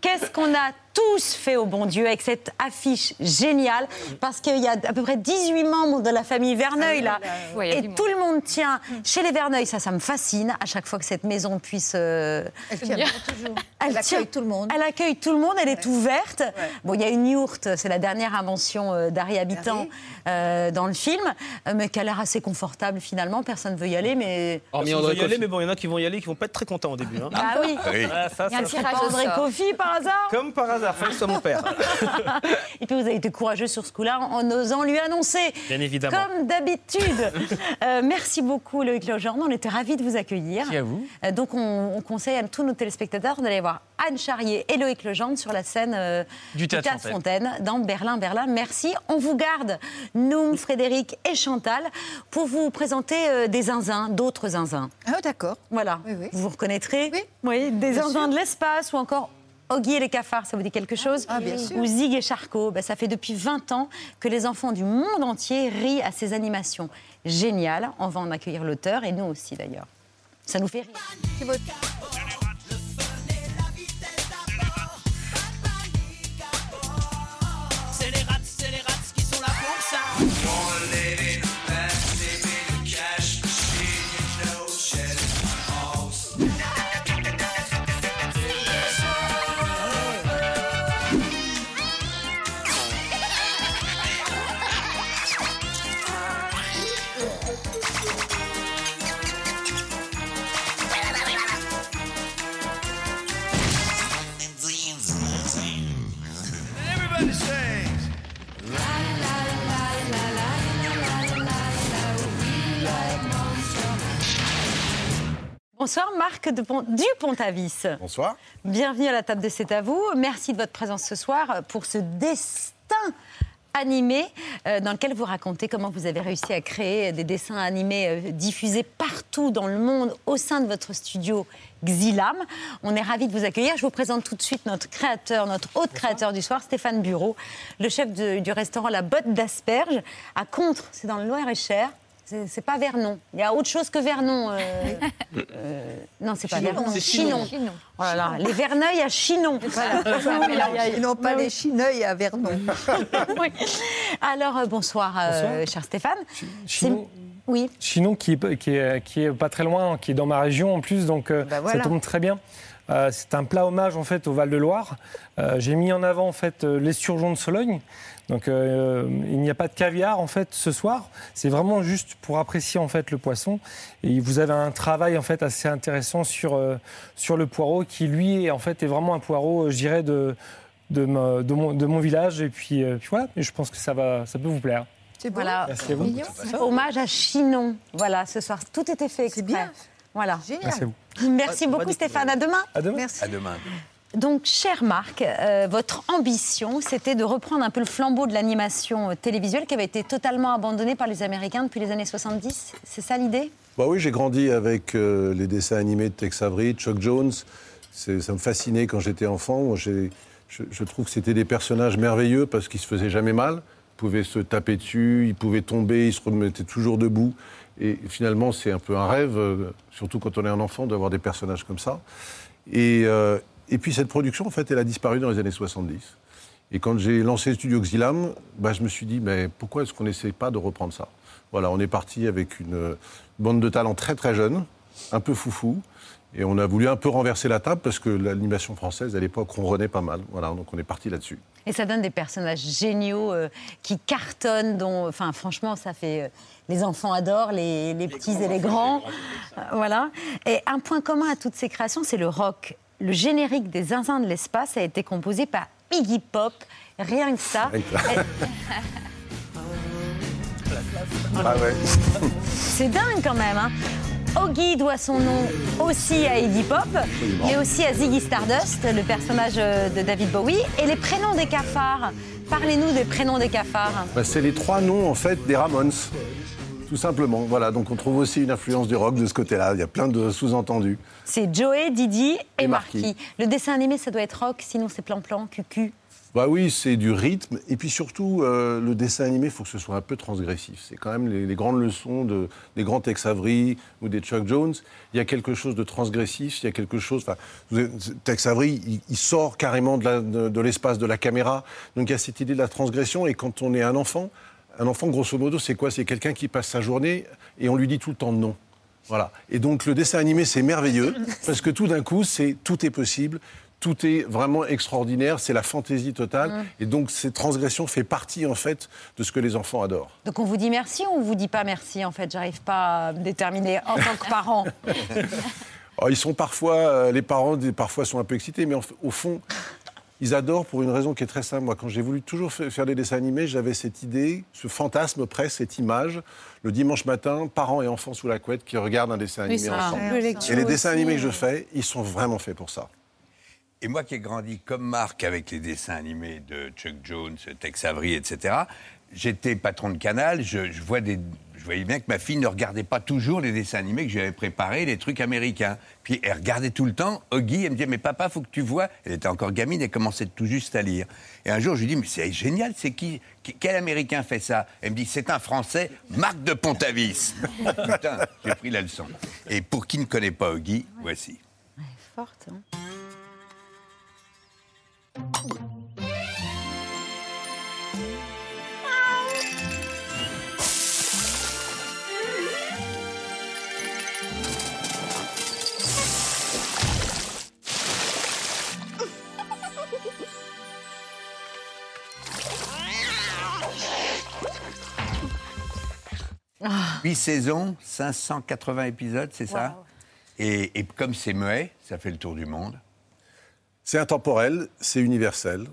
Qu'est-ce qu'on a tous fait au bon Dieu avec cette affiche géniale? Parce qu'il y a à peu près 18 membres de la famille Verneuil là. Ouais, il y a et monde. tout le monde tient. Chez les Verneuil, ça, ça me fascine. À chaque fois que cette maison puisse. euh, Elle tient toujours. Elle Elle tient- accueille tout le monde. Elle accueille tout le monde, elle est ouverte. Bon, il y a une yourte, c'est la dernière invention euh, d'Harry Habitant euh, dans le film, euh, mais qui a l'air assez confortable finalement. Personne ne veut y aller, mais. Hormis André y aller, mais bon, il y en a qui vont y aller qui vont pas être très contents au début. hein. Ah oui. Oui. Ah, ça, Il y a un tirage André. Kofi par hasard? Comme par hasard, fallait que ce soit mon père. Et puis vous avez été courageux sur ce coup-là en osant lui annoncer. Bien évidemment. Comme d'habitude. Euh, merci beaucoup Loïc Lejeune, on était ravis de vous accueillir. Merci à vous. Euh, donc on, on conseille à tous nos téléspectateurs d'aller voir Anne Charrier et Loïc Legendre sur la scène euh, Du Théâtre Fontaine. dans Berlin, Berlin. Merci. On vous garde, nous, Frédéric et Chantal, pour vous présenter euh, des zinzins, d'autres zinzins. Ah, d'accord. Voilà. Oui, oui. Vous vous reconnaîtrez Oui. des Bien zinzins sûr. de l'espace ou encore Oggy et les cafards, ça vous dit quelque chose Ah, bien sûr. Ou Zig et Charcot. Ben, ça fait depuis 20 ans que les enfants du monde entier rient à ces animations géniales. On va en accueillir l'auteur et nous aussi d'ailleurs. Ça nous fait rire. Bonsoir Marc de Pont- du Pontavis. Bonsoir. Bienvenue à la table de C'est à vous. Merci de votre présence ce soir pour ce destin animé euh, dans lequel vous racontez comment vous avez réussi à créer des dessins animés euh, diffusés partout dans le monde au sein de votre studio Xilam. On est ravis de vous accueillir. Je vous présente tout de suite notre créateur, notre autre créateur du soir, Stéphane Bureau, le chef de- du restaurant La Botte d'Asperges à Contre, c'est dans le Loir-et-Cher. C'est pas Vernon. Il y a autre chose que Vernon. euh, euh, non, c'est pas Chinon. Vernon. C'est Chinon. Chinon. Oh là là, les Verneuil à Chinon. Voilà. Ils n'ont pas oui. les chineuils à Vernon. Oui. Alors, euh, bonsoir, euh, cher Stéphane. Chinon, Oui. Chinon qui, est, qui, est, qui est pas très loin, qui est dans ma région en plus, donc Bah voilà. ça tombe très bien. Euh, c'est un plat hommage en fait au Val-de-Loire. Euh, J'ai mis en avant en fait euh, l'esturgeon de Sologne. Donc euh, il n'y a pas de caviar en fait ce soir. C'est vraiment juste pour apprécier en fait le poisson. Et vous avez un travail en fait assez intéressant sur euh, sur le poireau qui lui est en fait est vraiment un poireau, euh, je dirais de de, ma- de mon, de mon village. Et puis, euh, puis voilà. Et je pense que ça va ça peut vous plaire. C'est. Voilà. Merci à vous. Hommage à Chinon. Voilà, ce soir, tout était fait exprès. bien. Voilà. Merci à vous. Merci beaucoup, Stéphane. À demain. À demain. Merci. À demain. Donc, cher Marc, euh, votre ambition, c'était de reprendre un peu le flambeau de l'animation euh, télévisuelle qui avait été totalement abandonnée par les Américains depuis les années 70. C'est ça l'idée? Bah oui, j'ai grandi avec euh, les dessins animés de Tex Avery, Chuck Jones. Ça me fascinait quand j'étais enfant. Je, trouve que c'était des personnages merveilleux parce qu'ils se faisaient jamais mal. Ils pouvaient se taper dessus, ils pouvaient tomber, ils se remettaient toujours debout. Et finalement, c'est un peu un rêve, surtout quand on est un enfant, d'avoir des personnages comme ça. Et, et puis cette production, en fait, elle a disparu dans les années 70. Et quand j'ai lancé le studio Xilam, bah, je me suis dit, mais pourquoi est-ce qu'on n'essaie pas de reprendre ça? Voilà, on est parti avec une bande de talents très très jeunes, un peu foufou. Et on a voulu un peu renverser la table parce que l'animation française, à l'époque, ronronnait pas mal. Voilà, donc on est parti là-dessus. Et ça donne des personnages géniaux euh, qui cartonnent, dont, enfin, franchement, ça fait. euh, les enfants adorent, les, les petits et les grands. Euh, voilà. Et un point commun à toutes ces créations, c'est le rock. Le générique des Zinzins de l'espace a été composé par Iggy Pop. Rien que ça. Ah ouais. C'est dingue quand même. Hein. Oggy doit son nom aussi à Iggy Pop, mais aussi à Ziggy Stardust, le personnage euh, de David Bowie, et les prénoms des cafards. Parlez-nous des prénoms des cafards. Bah, c'est les trois noms en fait des Ramones. Tout simplement. Voilà, donc on trouve aussi une influence du rock de ce côté-là. Il y a plein de sous-entendus. C'est Joey, Didi et. Marky. Le dessin animé, ça doit être rock, sinon c'est plan-plan, cucu. Bah oui, c'est du rythme. Et puis surtout, euh, le dessin animé, il faut que ce soit un peu transgressif. C'est quand même les, les grandes leçons de, des grands Tex Avery ou des Chuck Jones. Il y a quelque chose de transgressif, il y a quelque chose... Tex Avery, il, il sort carrément de la- de- de l'espace de, la caméra. Donc il y a cette idée de la transgression. Et quand on est un enfant, un enfant, grosso modo, c'est quoi? C'est quelqu'un qui passe sa journée et on lui dit tout le temps non. Voilà. Et donc le dessin animé, c'est merveilleux parce que tout d'un coup, c'est tout est possible. Tout est vraiment extraordinaire, c'est la fantaisie totale. Mm. Et donc, ces transgressions fait partie, en fait, de ce que les enfants adorent. Donc on vous dit merci ou on vous dit pas merci en fait? J'arrive pas à me déterminer en tant que parent. Alors, ils sont parfois, euh, les parents, parfois, sont un peu excités, mais au fond, ils adorent pour une raison qui est très simple. Moi, quand j'ai voulu toujours fa- faire des dessins animés, j'avais cette idée, ce fantasme presque, cette image, le dimanche matin, parents et enfants sous la couette qui regardent un dessin animé ensemble. Et les dessins aussi, animés que je fais, ils sont vraiment faits pour ça. Et moi qui ai grandi comme Marc avec les dessins animés de Chuck Jones, Tex Avery, etc., j'étais patron de canal, je, je vois des, je voyais bien que ma fille ne regardait pas toujours les dessins animés que j'avais préparés, les trucs américains. Puis elle regardait tout le temps, Oggy, elle me disait, mais papa, faut que tu vois. Elle était encore gamine, elle commençait tout juste à lire. Et un jour, je lui dis, mais c'est génial, c'est qui, Quel Américain fait ça? Elle me dit, c'est un Français, Marc de Pontavis. Putain, j'ai pris la leçon. Et pour qui ne connaît pas Oggy, voici. Forte. hein. Huit saisons, 580 épisodes, c'est ça et, et comme c'est muet, ça fait le tour du monde. C'est intemporel, c'est universel,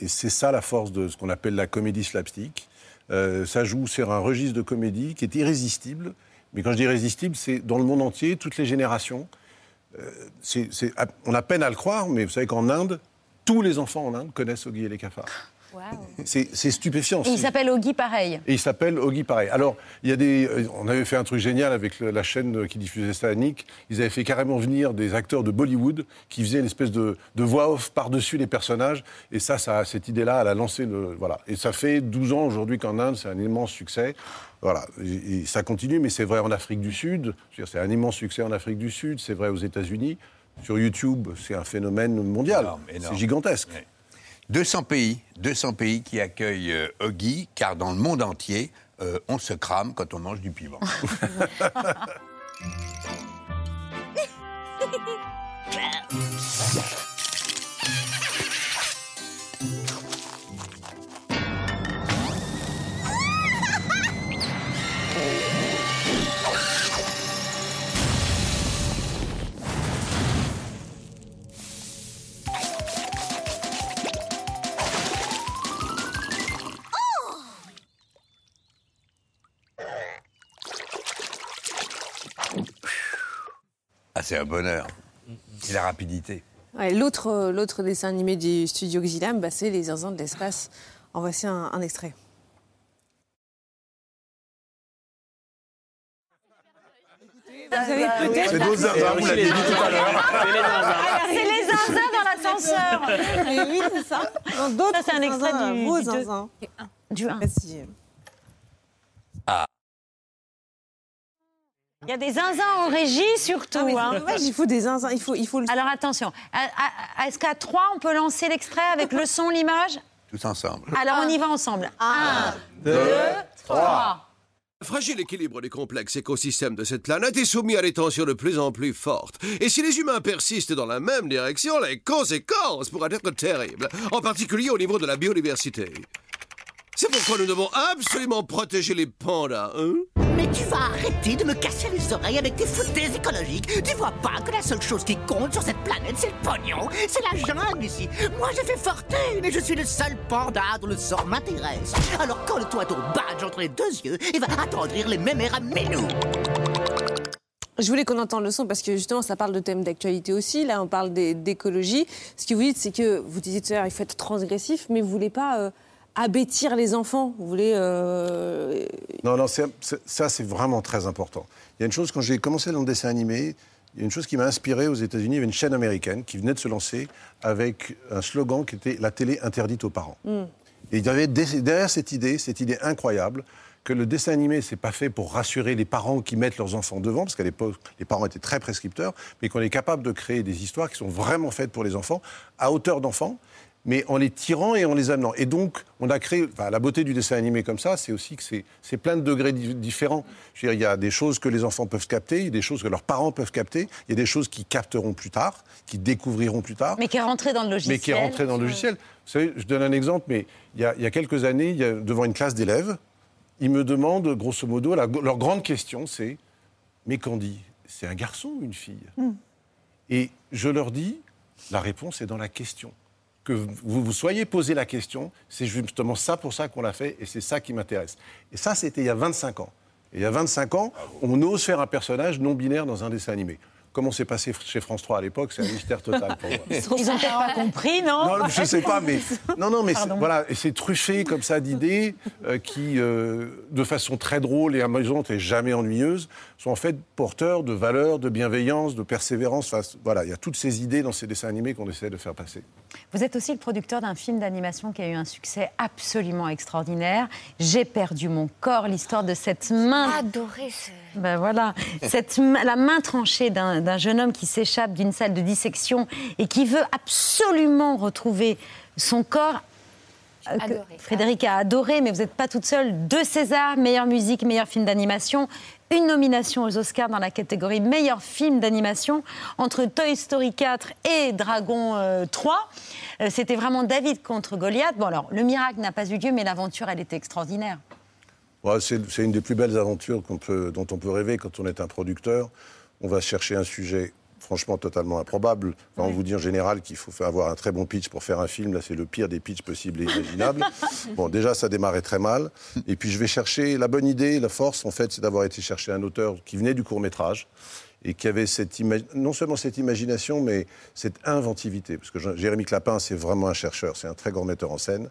et c'est ça la force de ce qu'on appelle la comédie slapstick. Euh, ça joue sur un registre de comédie qui est irrésistible, mais quand je dis irrésistible, c'est dans le monde entier, toutes les générations. Euh, on a peine à le croire, mais vous savez qu'en Inde, tous les enfants en Inde connaissent Oggy et les cafards. C'est c'est stupéfiant. Et il s'appelle Oggy pareil. et il s'appelle Oggy pareil. Alors, il y a des, euh, on avait fait un truc génial avec la chaîne qui diffusait ça à Nick. Ils avaient fait carrément venir des acteurs de Bollywood qui faisaient une espèce de, de voix off par-dessus les personnages. Et ça, ça cette idée-là, elle a lancé le. Voilà. Et ça fait 12 ans aujourd'hui qu'en Inde, c'est un immense succès. Voilà. Et, et ça continue, mais c'est vrai en Afrique du Sud. C'est un immense succès en Afrique du Sud, c'est vrai aux États-Unis. Sur YouTube, c'est un phénomène mondial. C'est gigantesque. 200 pays, 200 pays qui accueillent euh, Oggy, car dans le monde entier, euh, on se crame quand on mange du piment. c'est un bonheur. Et la rapidité. Ouais, L'autre euh, l'autre dessin animé du studio Xilam, bah, c'est Les Zinzins de l'espace. En voici un, un extrait. Vous avez peut-être. C'est nos zinzins, vous l'avez dit tout à l'heure. C'est les zinzins dans l'ascenseur. Mais oui, c'est ça. Dans d'autres Ça, c'est un extrait zinzins, du- vos zinzins. Du 1. Vas-y. Il y a des zinzins en régie surtout. Ah, mais hein. c'est dommage, il faut des zinzins, il faut, il faut le... Alors attention, est-ce qu'à 3 on peut lancer l'extrait avec le son, l'image? Tous ensemble. Alors on y va ensemble. 1, deux, 3. Le fragile équilibre des complexes écosystèmes de cette planète est soumis à des tensions de plus en plus fortes. Et si les humains persistent dans la même direction, les conséquences pourraient être terribles, en particulier au niveau de la biodiversité. C'est pourquoi nous devons absolument protéger les pandas, hein Mais tu vas arrêter de me casser les oreilles avec tes foutaises écologiques. Tu vois pas que la seule chose qui compte sur cette planète, c'est le pognon. C'est la jungle ici. Moi, j'ai fait fortune et je suis le seul panda dont le sort m'intéresse. Alors colle-toi ton badge entre les deux yeux et va attendrir les mémères à Ménou. Je voulais qu'on entende le son parce que justement, ça parle de thèmes d'actualité aussi. Là, on parle d'écologie. Ce que vous dites, c'est que vous disiez tout à l'heure, il faut être transgressif, mais vous voulez pas euh, abêtir les enfants. Vous voulez. euh, Non, non, c'est- c'est- ça c'est vraiment très important. Il y a une chose, quand j'ai commencé dans le dessin animé, il y a une chose qui m'a inspiré aux États-Unis. Il y avait une chaîne américaine qui venait de se lancer avec un slogan qui était La télé interdite aux parents. hmm. Et il y avait derrière cette idée, cette idée incroyable, que le dessin animé, c'est pas fait pour rassurer les parents qui mettent leurs enfants devant, parce qu'à l'époque, les parents étaient très prescripteurs, mais qu'on est capable de créer des histoires qui sont vraiment faites pour les enfants, à hauteur d'enfants, mais en les tirant et en les amenant. Et donc, on a créé. enfin, la beauté du dessin animé comme ça, c'est aussi que c'est plein de degrés di- différents. Je veux dire, il y a des choses que les enfants peuvent capter, il y a des choses que leurs parents peuvent capter, il y a des choses qu'ils capteront plus tard, qu'ils découvriront plus tard Mais qui est rentré dans le logiciel. mais qui est rentré dans le logiciel. Vous savez, je donne un exemple, mais il y a, il y a quelques années, il y a- devant une classe d'élèves, ils me demandent, grosso modo, la- leur grande question, c'est Mais Candy, c'est un garçon ou une fille? Et je leur dis La réponse est dans la question. Que vous vous soyez posé la question, c'est justement ça pour ça qu'on l'a fait, et c'est ça qui m'intéresse. Et ça, c'était il y a 25 ans. Et il y a 25 ans, on ose faire un personnage non binaire dans un dessin animé. Comment c'est passé chez France 3 à l'époque, c'est un mystère total pour moi. Ils ont pas compris, non Non, je ne sais pas, mais non, non, mais voilà, et c'est truffé comme ça d'idées euh, qui, euh, de façon très drôle et amusante et jamais ennuyeuse, sont en fait porteurs de valeurs, de bienveillance, de persévérance. Enfin, voilà, il y a toutes ces idées dans ces dessins animés qu'on essaie de faire passer. Vous êtes aussi le producteur d'un film d'animation qui a eu un succès absolument extraordinaire. J'ai perdu mon corps, l'histoire de cette main. Adoré ce. Ben voilà, cette, la main tranchée d'un jeune homme qui s'échappe d'une salle de dissection et qui veut absolument retrouver son corps. euh, que. Frédéric a adoré, mais vous n'êtes pas toute seule. Deux Césars, meilleure musique, meilleur film d'animation. Une nomination aux Oscars dans la catégorie meilleur film d'animation entre Toy Story 4 et Dragon euh, 3. Euh, C'était vraiment David contre Goliath. Bon, alors, le miracle n'a pas eu lieu, mais l'aventure, elle était extraordinaire. Ouais, c'est une des plus belles aventures peut- dont on peut rêver quand on est un producteur. On va chercher un sujet franchement totalement improbable. Enfin, On vous dit en général qu'il faut avoir un très bon pitch pour faire un film. Là, c'est le pire des pitchs possibles et imaginables. bon, déjà, ça démarrait très mal. Et puis, je vais chercher la bonne idée, la force, en fait, c'est d'avoir été chercher un auteur qui venait du court-métrage et qui avait cette non seulement cette imagination, mais cette inventivité. Parce que Jérémy Clapin, c'est vraiment un chercheur, c'est un très grand metteur en scène.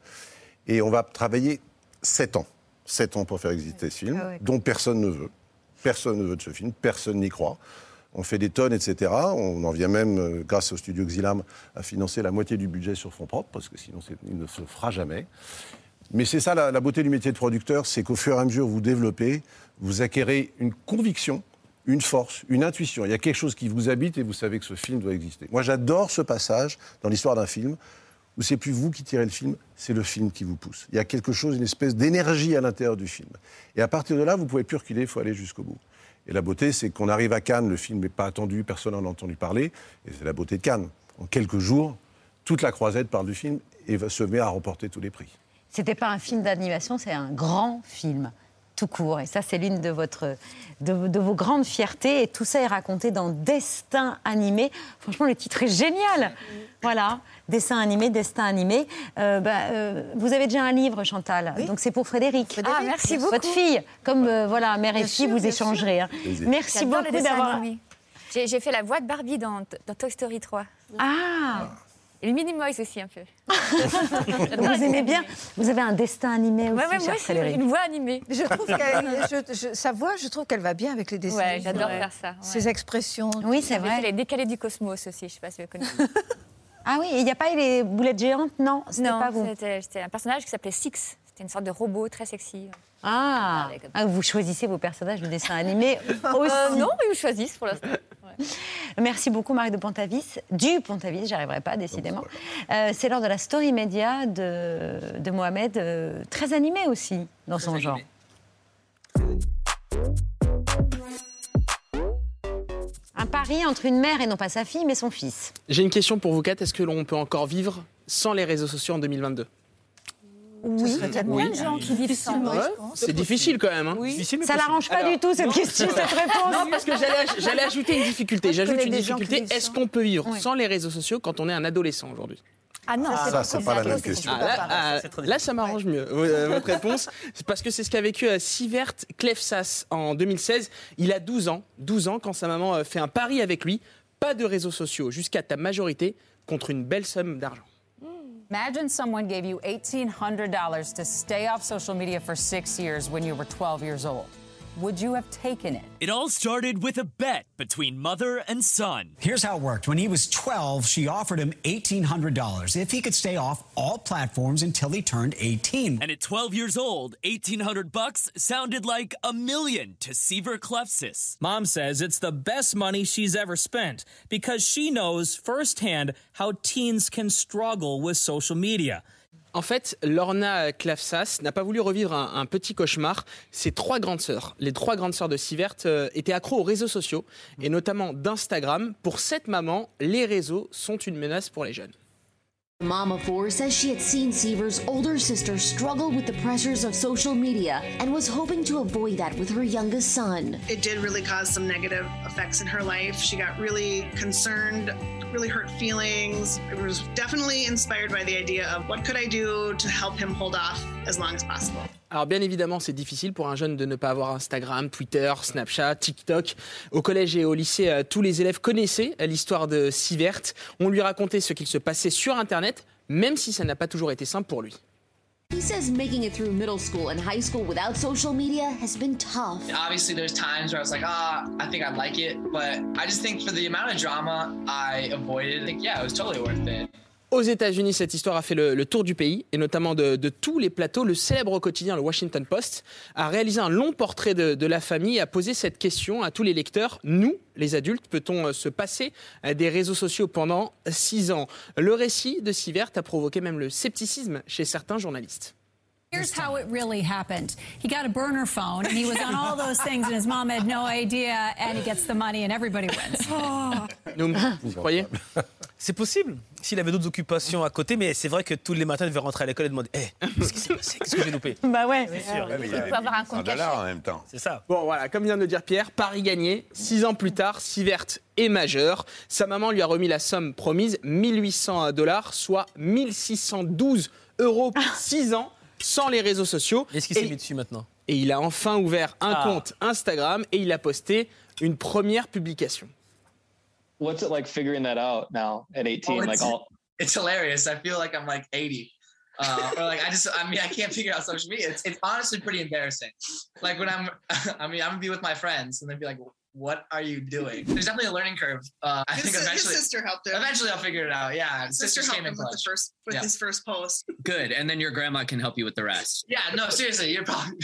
Et on va travailler sept ans. Sept ans pour faire exister ce film, Ah ouais. dont personne ne veut. Personne ne veut de ce film, personne n'y croit. On fait des tonnes, etc. On en vient même, euh, grâce au studio Xilam, à financer la moitié du budget sur fonds propres, parce que sinon il ne se fera jamais. Mais c'est ça la, la beauté du métier de producteur, c'est qu'au fur et à mesure vous développez, vous acquérez une conviction, une force, une intuition. Il y a quelque chose qui vous habite et vous savez que ce film doit exister. Moi j'adore ce passage dans l'histoire d'un film où c'est plus vous qui tirez le film, c'est le film qui vous pousse. Il y a quelque chose, une espèce d'énergie à l'intérieur du film. Et à partir de là, vous pouvez plus reculer, il faut aller jusqu'au bout. Et la beauté, c'est qu'on arrive à Cannes, le film n'est pas attendu, personne n'en a entendu parler, et c'est la beauté de Cannes. En quelques jours, toute la croisette parle du film et se met à remporter tous les prix. C'était pas un film d'animation, c'est un grand film, tout court. Et ça, c'est l'une de, votre, de, de vos grandes fiertés. Et tout ça est raconté dans Destin animé. Franchement, le titre est génial. Voilà, Dessin animé, Destin animé. Euh, bah, euh, vous avez déjà un livre, Chantal. Donc c'est pour Frédéric. Ah, merci beaucoup. Votre fille. Comme euh, voilà, mère et fille, sûr, vous échangerez. hein. Merci beaucoup d'avoir. j'ai fait la voix de Barbie dans, dans Toy Story 3. Ah Et le Minimoys aussi un peu. Vous aimez bien Vous avez un destin animé aussi, Ouais, ouais, cher moi, c'est une voix animée. Je trouve je- je- sa voix, je trouve qu'elle va bien avec les dessins. Ouais, j'adore Ouais. faire ça. ouais. Ses expressions. Oui, c'est vrai. fait les décalés du cosmos aussi, je sais pas si vous connaissez. Ah oui, il n'y a pas eu les boulettes géantes? Non, non, pas vous. c'était un personnage qui s'appelait Six. C'était une sorte de robot très sexy. Ah. ah, Vous choisissez vos personnages de dessin animé euh, aussi Non, ils me choisissent pour l'instant. Merci beaucoup, Marie de Pontavis. Du Pontavis, j'arriverai pas, décidément. Euh, c'est lors de la story média de, de Mohamed, euh, très animé aussi, dans son genre. Un pari entre une mère et non pas sa fille, mais son fils. J'ai une question pour vous quatre. Est-ce que l'on peut encore vivre sans les réseaux sociaux en 2022 oui. Il y a plein de gens qui vivent sans. C'est difficile quand même. hein. Ça l'arrange pas du tout, cette question, cette réponse. Non, parce que j'allais aj- j'allais ajouter une difficulté. J'ajoute une difficulté. Est-ce qu'on peut vivre Oui. sans les réseaux sociaux quand on est un adolescent aujourd'hui? Ah non, Ah, ça, c'est pas la même question. Ah, là, ah, là, ça m'arrange mieux. euh, Votre réponse, c'est parce que c'est ce qu'a vécu euh, Sivert Klefsas en 2016. Il a 12 ans, 12 ans quand sa maman euh, fait un pari avec lui. Pas de réseaux sociaux jusqu'à ta majorité contre une belle somme d'argent. Imagine someone gave you $1,800 to stay off social media for six years when you were 12 years old. Would you have taken it? It all started with a bet between mother and son. Here's how it worked. When he was 12, she offered him $1,800 if he could stay off all platforms until he turned 18. And at 12 years old, 1800 bucks sounded like a million to Seaver Clefsis. Mom says it's the best money she's ever spent because she knows firsthand how teens can struggle with social media. En fait, Lorna Klafsas n'a pas voulu revivre un, un petit cauchemar. Ses trois grandes sœurs, les trois grandes sœurs de Sivert, euh, étaient accros aux réseaux sociaux, et notamment d'Instagram. Pour cette maman, les réseaux sont une menace pour les jeunes. Mama Four says she had seen Seaver's older sister struggle with the pressures of social media and was hoping to avoid that with her youngest son. It did really cause some negative effects in her life. She got really concerned, really hurt feelings. It was definitely inspired by the idea of what could I do to help him hold off as long as possible. Alors bien évidemment, c'est difficile pour un jeune de ne pas avoir Instagram, Twitter, Snapchat, TikTok. Au collège et au lycée, euh, tous les élèves connaissaient euh, l'histoire de Sivert. On lui racontait ce qu'il se passait sur Internet, même si ça n'a pas toujours été simple pour lui. He says making it through middle school and high school without social media has been tough. Obviously, there's times where I was like, ah, I think I'd like it, but I just think for the amount of drama I avoided, I think, yeah, it was totally worth it. Aux États-Unis, cette histoire a fait le, tour du pays, et notamment de, de tous les plateaux. Le célèbre quotidien, le Washington Post, a réalisé un long portrait de, de la famille et a posé cette question à tous les lecteurs. Nous, les adultes, peut-on euh, se passer euh, des réseaux sociaux pendant six ans? Le récit de Sivert a provoqué même le scepticisme chez certains journalistes. Here's how it really happened. He got a burner phone and he was on all those things and his mom had no idea and he gets the money and everybody wins. Noum, vous croyez? C'est possible, s'il avait d'autres occupations à côté, mais c'est vrai que tous les matins, il devait rentrer à l'école et demander Hé, qu'est-ce qui s'est passé? Qu'est-ce que j'ai loupé? Bah ouais. Ouais, mais il Il avait peut avoir un 100 compte caché. en même temps. C'est ça. Bon, voilà, comme vient de le dire Pierre, Paris gagné. Six ans plus tard, Sivert est majeur. Sa maman lui a remis la somme promise, 1800 dollars, soit 1612 euros pour six ans, sans les réseaux sociaux. Est-ce qu'il s'est Et- mis dessus maintenant? Et il a enfin ouvert un Ah. compte Instagram et il a posté une première publication. What's it like figuring that out now at 18? Oh, like all it's hilarious. I feel like I'm like 80. Uh, or like I just, I mean, I can't figure out social media. It's, it's honestly pretty embarrassing. Like when I'm, I mean, I'm gonna be with my friends and they'd be like, "What are you doing?" There's definitely a learning curve. Uh, I His, think his sister helped him. eventually I'll figure it out. Yeah, His sister helped came him in with the first with Yeah. his first post. Good. And then your grandma can help you with the rest. Yeah, no, seriously, you're probably.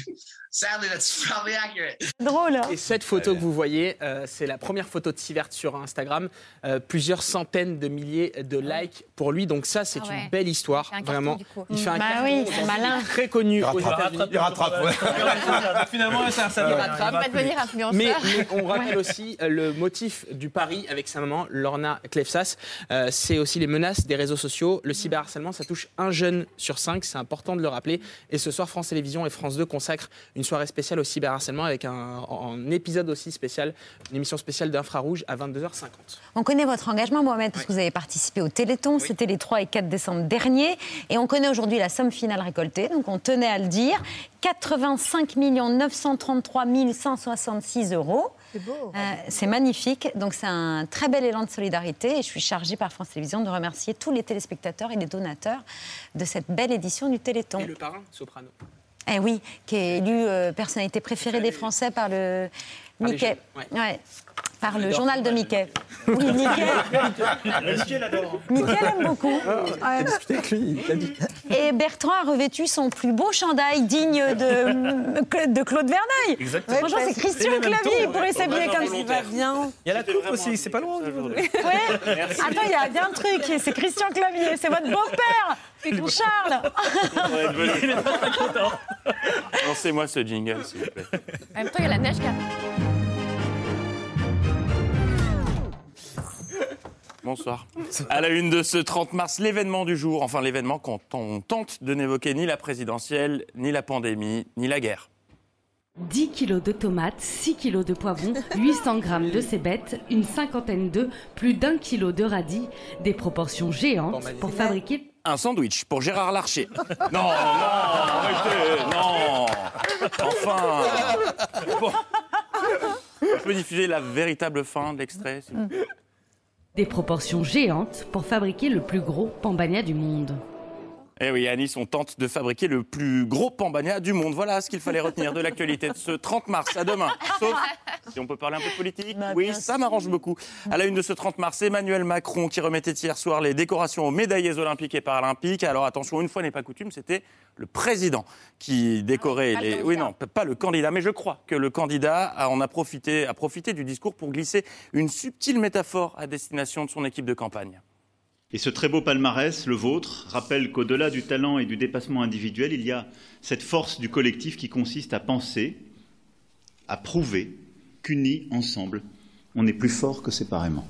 Sadly, that's probably accurate. Drôle. hein Et cette photo que vous voyez, euh, c'est la première photo de Sivert sur Instagram. Euh, plusieurs centaines de milliers de likes pour lui. Donc ça, c'est Ah ouais. une belle histoire, Il fait un carton, vraiment. Il fait un Bah carton oui, c'est aujourd'hui, malin. très connu. Il aux rattrape, États-Unis. il rattrape, ouais. Finalement, ça, ça Il va. rattrape. Il va devenir influenceur. Mais, mais on rappelle aussi euh, le motif du pari avec sa maman, Lorna Klefsas. Euh, c'est aussi les menaces des réseaux sociaux. Le cyberharcèlement, ça touche un jeune sur cinq. C'est important de le rappeler. Et ce soir, France Télévisions et France 2 consacrent une soirée spéciale au cyberharcèlement avec un, un épisode aussi spécial, une émission spéciale d'Infrarouge à 22h50. On connaît votre engagement, Mohamed, parce que vous avez participé au Téléthon. C'était les 3 et 4 décembre dernier. Et on connaît aujourd'hui la somme finale récoltée. Donc on tenait à le dire 85 933 166 euros. C'est beau. Euh, c'est magnifique. Donc c'est un très bel élan de solidarité. Et je suis chargée par France Télévisions de remercier tous les téléspectateurs et les donateurs de cette belle édition du Téléthon. Et le parrain, Soprano. Eh oui, qui est élu euh, personnalité préférée des Français par le Par Mickey. Ouais. Par le journal de Mickey. Oui, Mickey. Mickey l'aime beaucoup. Ouais. discuté avec lui, il l'a dit. Et Bertrand a revêtu son plus beau chandail digne de, de Claude Verneuil. Exactement. Franchement, c'est Christian Clavier, il pourrait s'habiller comme ça. volontaire. bien. Il y a la coupe aussi, c'est pas loin Ouais. Attends, il y, a- un truc, c'est Christian Clavier, c'est votre beau-père, Putain, Charles. Il est pas très content. Lancez-moi ce jingle, s'il vous plaît. En même temps, il y a la neige qui Bonsoir. À la une de ce 30 mars, l'événement du jour, enfin l'événement quand on tente de n'évoquer ni la présidentielle, ni la pandémie, ni la guerre. 10 kg de tomates, 6 kg de poivrons, 800 g de cébettes, une cinquantaine d'œufs, plus d'un kilo de radis, des proportions géantes pour fabriquer Un sandwich pour Gérard Larcher. Non, non, arrêtez, non. Enfin. Bon. Je peux diffuser la véritable fin de l'extrait s'il vous plaît des proportions géantes pour fabriquer le plus gros pambagna du monde. Eh oui, à Nice, on tente de fabriquer le plus gros pambagna du monde. Voilà ce qu'il fallait retenir de l'actualité de ce 30 mars. À demain. Sauf si on peut parler un peu de politique. Oui, ça m'arrange beaucoup. À la une de ce 30 mars, Emmanuel Macron qui remettait hier soir les décorations aux médaillés olympiques et paralympiques. Alors attention, une fois n'est pas coutume, c'était le président qui décorait Ah, le les. Oui, non, pas le candidat, mais je crois que le candidat en a profité, a profité du discours pour glisser une subtile métaphore à destination de son équipe de campagne. Et ce très beau palmarès, le vôtre, rappelle qu'au-delà du talent et du dépassement individuel, il y a cette force du collectif qui consiste à penser, à prouver qu'unis ensemble, on est plus fort que séparément.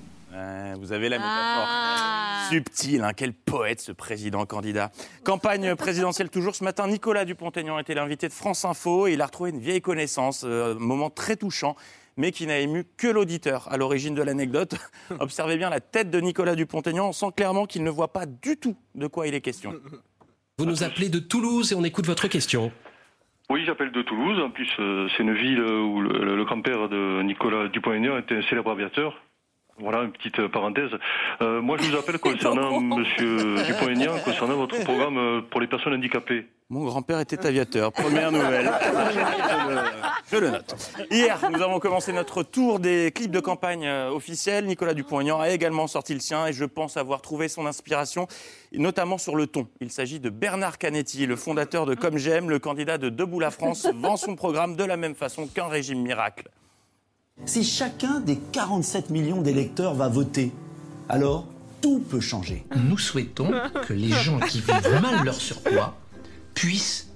Vous avez la métaphore. Subtil, hein, quel poète ce président candidat. Campagne présidentielle toujours ce matin, Nicolas Dupont-Aignan était l'invité de France Info et il a retrouvé une vieille connaissance, euh, moment très touchant, mais qui n'a ému que l'auditeur à l'origine de l'anecdote. Observez bien la tête de Nicolas Dupont-Aignan, on sent clairement qu'il ne voit pas du tout de quoi il est question. Vous nous appelez de Toulouse et on écoute votre question. Oui, j'appelle de Toulouse. En plus, euh, c'est une ville où le, grand-père de Nicolas Dupont-Aignan était un célèbre aviateur. Voilà, une petite euh, parenthèse. Euh, moi, je vous appelle concernant Monsieur Dupont-Aignan, concernant votre programme euh, pour les personnes handicapées. Mon grand-père était aviateur. Première nouvelle. Je le, note. Hier, nous avons commencé notre tour des clips de campagne officiels. Nicolas Dupont-Aignan a également sorti le sien et je pense avoir trouvé son inspiration, notamment sur le ton. Il s'agit de Bernard Canetti, le fondateur de Comme J'aime, le candidat de Debout la France, vend son programme de la même façon qu'un régime miracle. Si chacun des 47 millions d'électeurs va voter, alors tout peut changer. Nous souhaitons que les gens qui vivent mal leur surpoids puissent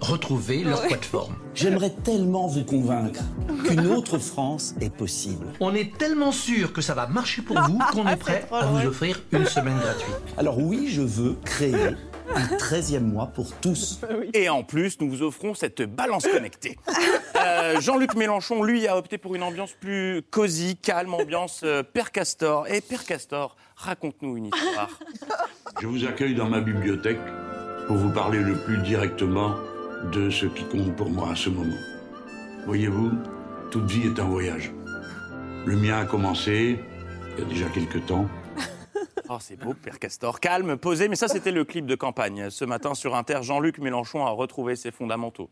retrouver leur poids de forme. J'aimerais tellement vous convaincre qu'une autre France est possible. On est tellement sûr que ça va marcher pour vous qu'on est prêt à vous offrir une semaine gratuite. Alors oui, je veux créer un 13e mois pour tous. Et en plus, nous vous offrons cette balance connectée. Euh, Jean-Luc Mélenchon, lui, a opté pour une ambiance plus cosy, calme, ambiance euh, Père Castor. Et Père Castor, raconte-nous une histoire. Je vous accueille dans ma bibliothèque pour vous parler le plus directement de ce qui compte pour moi à ce moment. Voyez-vous, toute vie est un voyage. Le mien a commencé il y a déjà quelque temps. Oh, c'est beau, Père Castor. Calme, posé, mais ça, c'était le clip de campagne. Ce matin, sur Inter, Jean-Luc Mélenchon a retrouvé ses fondamentaux.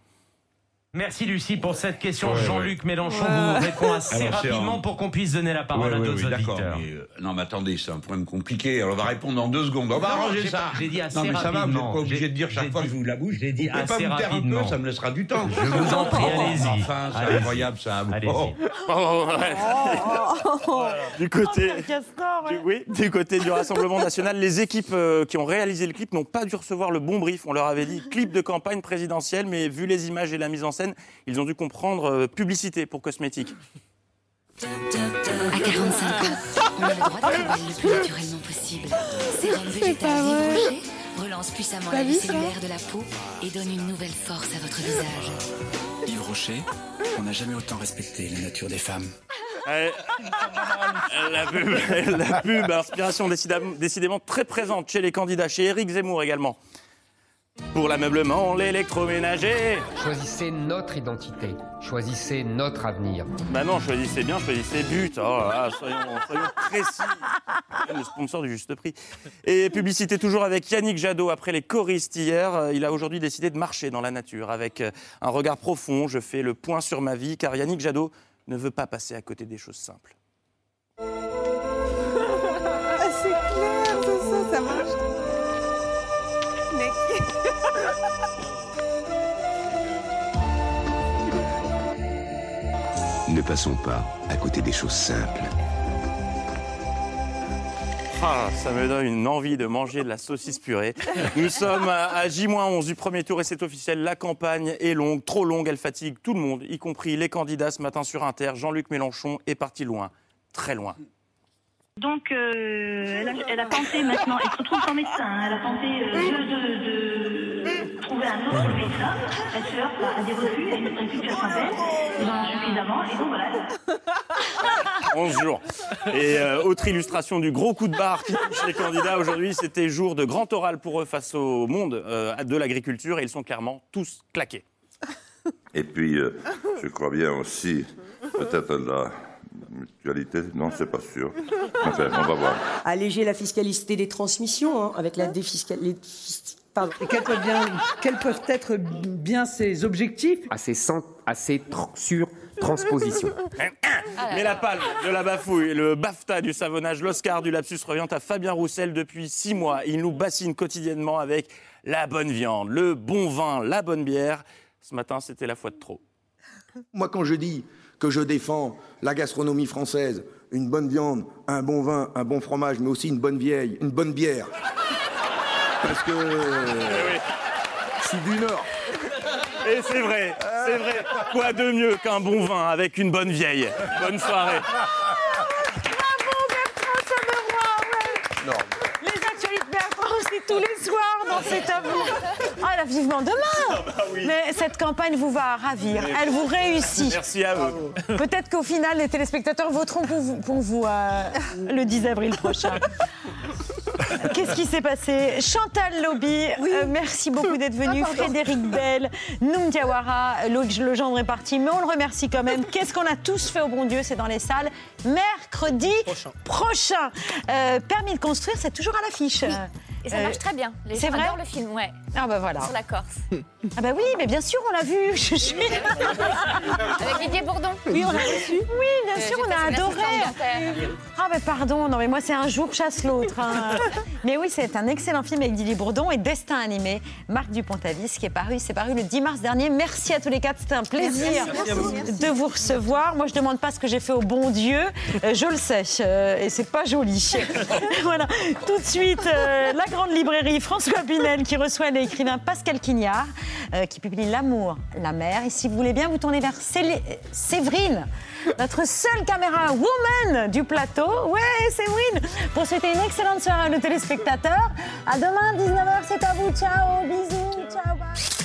Merci Lucie pour cette question. Ouais, Jean-Luc Mélenchon Ouais. vous répond assez Alors, rapidement un- pour qu'on puisse donner la parole Ouais, à d'autres auditeurs. mais, euh, non, mais attendez, c'est un problème compliqué. Alors, on va répondre dans deux secondes. On va Non, arranger j'ai ça. pas- j'ai dit assez non, mais ça va, vous n'êtes rapidement. pas obligé de dire chaque fois dit- que je vous la bouche. j'ai dit vous pas assez vous taire un rapidement. peu, ça me laissera du temps. Je vous en prie, allez-y. Enfin, c'est Allez-y. incroyable, ça. Allez-y. Bon. Oh, ouais. Du côté, du, oui, du côté du Rassemblement national, les équipes euh, qui ont réalisé le clip n'ont pas dû recevoir le bon brief. On leur avait dit clip de campagne présidentielle, mais vu les images et la mise en scène, ils ont dû comprendre euh, publicité pour cosmétiques. À 45 ans, on a le droit de faire belle le plus naturellement possible. Sérum végétal Yves Rocher relance puissamment la vie cellulaire de la peau et donne une nouvelle force à votre visage. Yves Rocher, on n'a jamais autant respecté la nature des femmes. Ouais. la, pub, la pub, inspiration décidément, décidément très présente chez les candidats, chez Éric Zemmour également. Pour l'ameublement, l'électroménager. Choisissez notre identité, choisissez notre avenir. Bah non, choisissez bien, choisissez but. Oh là là, soyons, soyons précis. Le sponsor du juste prix. Et publicité toujours avec Yannick Jadot après les choristes hier. Euh, Il a aujourd'hui décidé de marcher dans la nature avec euh, un regard profond. Je fais le point sur ma vie car Yannick Jadot ne veut pas passer à côté des choses simples. Ne passons pas à côté des choses simples. Ah, ça me donne une envie de manger de la saucisse purée. Nous sommes à à J-11 du premier tour et c'est officiel. La campagne est longue, trop longue, elle fatigue tout le monde, y compris les candidats ce matin sur Inter. Jean-Luc Mélenchon est parti loin, très loin. Donc, euh, elle, a, elle a tenté maintenant, elle se retrouve sans médecin, hein. elle a tenté euh, de, de- de trouver un autre médecin. Elle se heurte à des refus, à une santé. Ils en ont suffisamment, et donc voilà. 11 jours. Et euh, autre illustration du gros coup de barre qui touche les candidats aujourd'hui, c'était jour de grand oral pour eux face au monde euh, de l'agriculture et ils sont clairement tous claqués. Et puis, euh, je crois bien aussi, peut-être la mutualité, non, c'est pas sûr. Enfin, on va voir. Alléger la fiscalité des transmissions hein, avec la défiscalisation. Et quels peuvent, bien- quels peuvent être bien ces objectifs? Assez, sans- assez sur transposition. Mais la palme de la bafouille, le BAFTA du savonnage, l'Oscar du lapsus revient à Fabien Roussel depuis six mois. Il nous bassine quotidiennement avec la bonne viande, le bon vin, la bonne bière. Ce matin, c'était la fois de trop. Moi, quand je dis que je défends la gastronomie française, une bonne viande, un bon vin, un bon fromage, mais aussi une bonne vieille, une bonne bière. Parce que je suis du Nord. Et c'est vrai, c'est vrai. Quoi de mieux qu'un bon vin avec une bonne vieille? Bonne soirée. Les actualités Bertrand, c'est tous les soirs dans cet amour. Ah, là, vivement demain Mais cette campagne vous va ravir. Elle vous réussit. Merci à vous. Peut-être qu'au final, les téléspectateurs voteront pour vous, pour vous, euh, le 10 avril prochain. Qu'est-ce qui s'est passé? Chantal Lobby, euh, merci beaucoup d'être venu. Frédéric Bell, Noum Diawara, le, le gendre est parti, mais on le remercie quand même. Qu'est-ce qu'on a tous fait au bon Dieu? C'est dans les salles. Mercredi prochain. Euh, permis de construire, c'est toujours à l'affiche. Et ça Euh, marche très bien. Les c'est gens vrai adorent le film, ouais. Ah bah voilà. Sur la Corse. Ah bah oui, mais bien sûr, on l'a vu. Je suis- Avec Didier Bourdon. Oui, on l'a reçu. Oui, bien Euh, sûr, on a adoré. Ah mais pardon, non mais moi c'est un jour chasse l'autre. hein. mais oui, c'est un excellent film avec Didier Bourdon et Destin animé, Marc Dupont-Avis, qui est paru, c'est paru le 10 mars dernier. Merci à tous les quatre, c'était un plaisir Merci de vous recevoir. Moi je demande pas ce que j'ai fait au bon Dieu, je le sais euh, et c'est pas joli. voilà, tout de suite euh, la grande librairie François Pinel qui reçoit l'écrivain Pascal Quignard euh, qui publie L'amour, la mer. Et si vous voulez bien vous tourner vers Séverine, notre seule caméra woman du plateau. Ouais, Séverine, pour souhaiter une excellente soirée à nos téléspectateurs. À demain, 19h, c'est à vous. Ciao, bisous.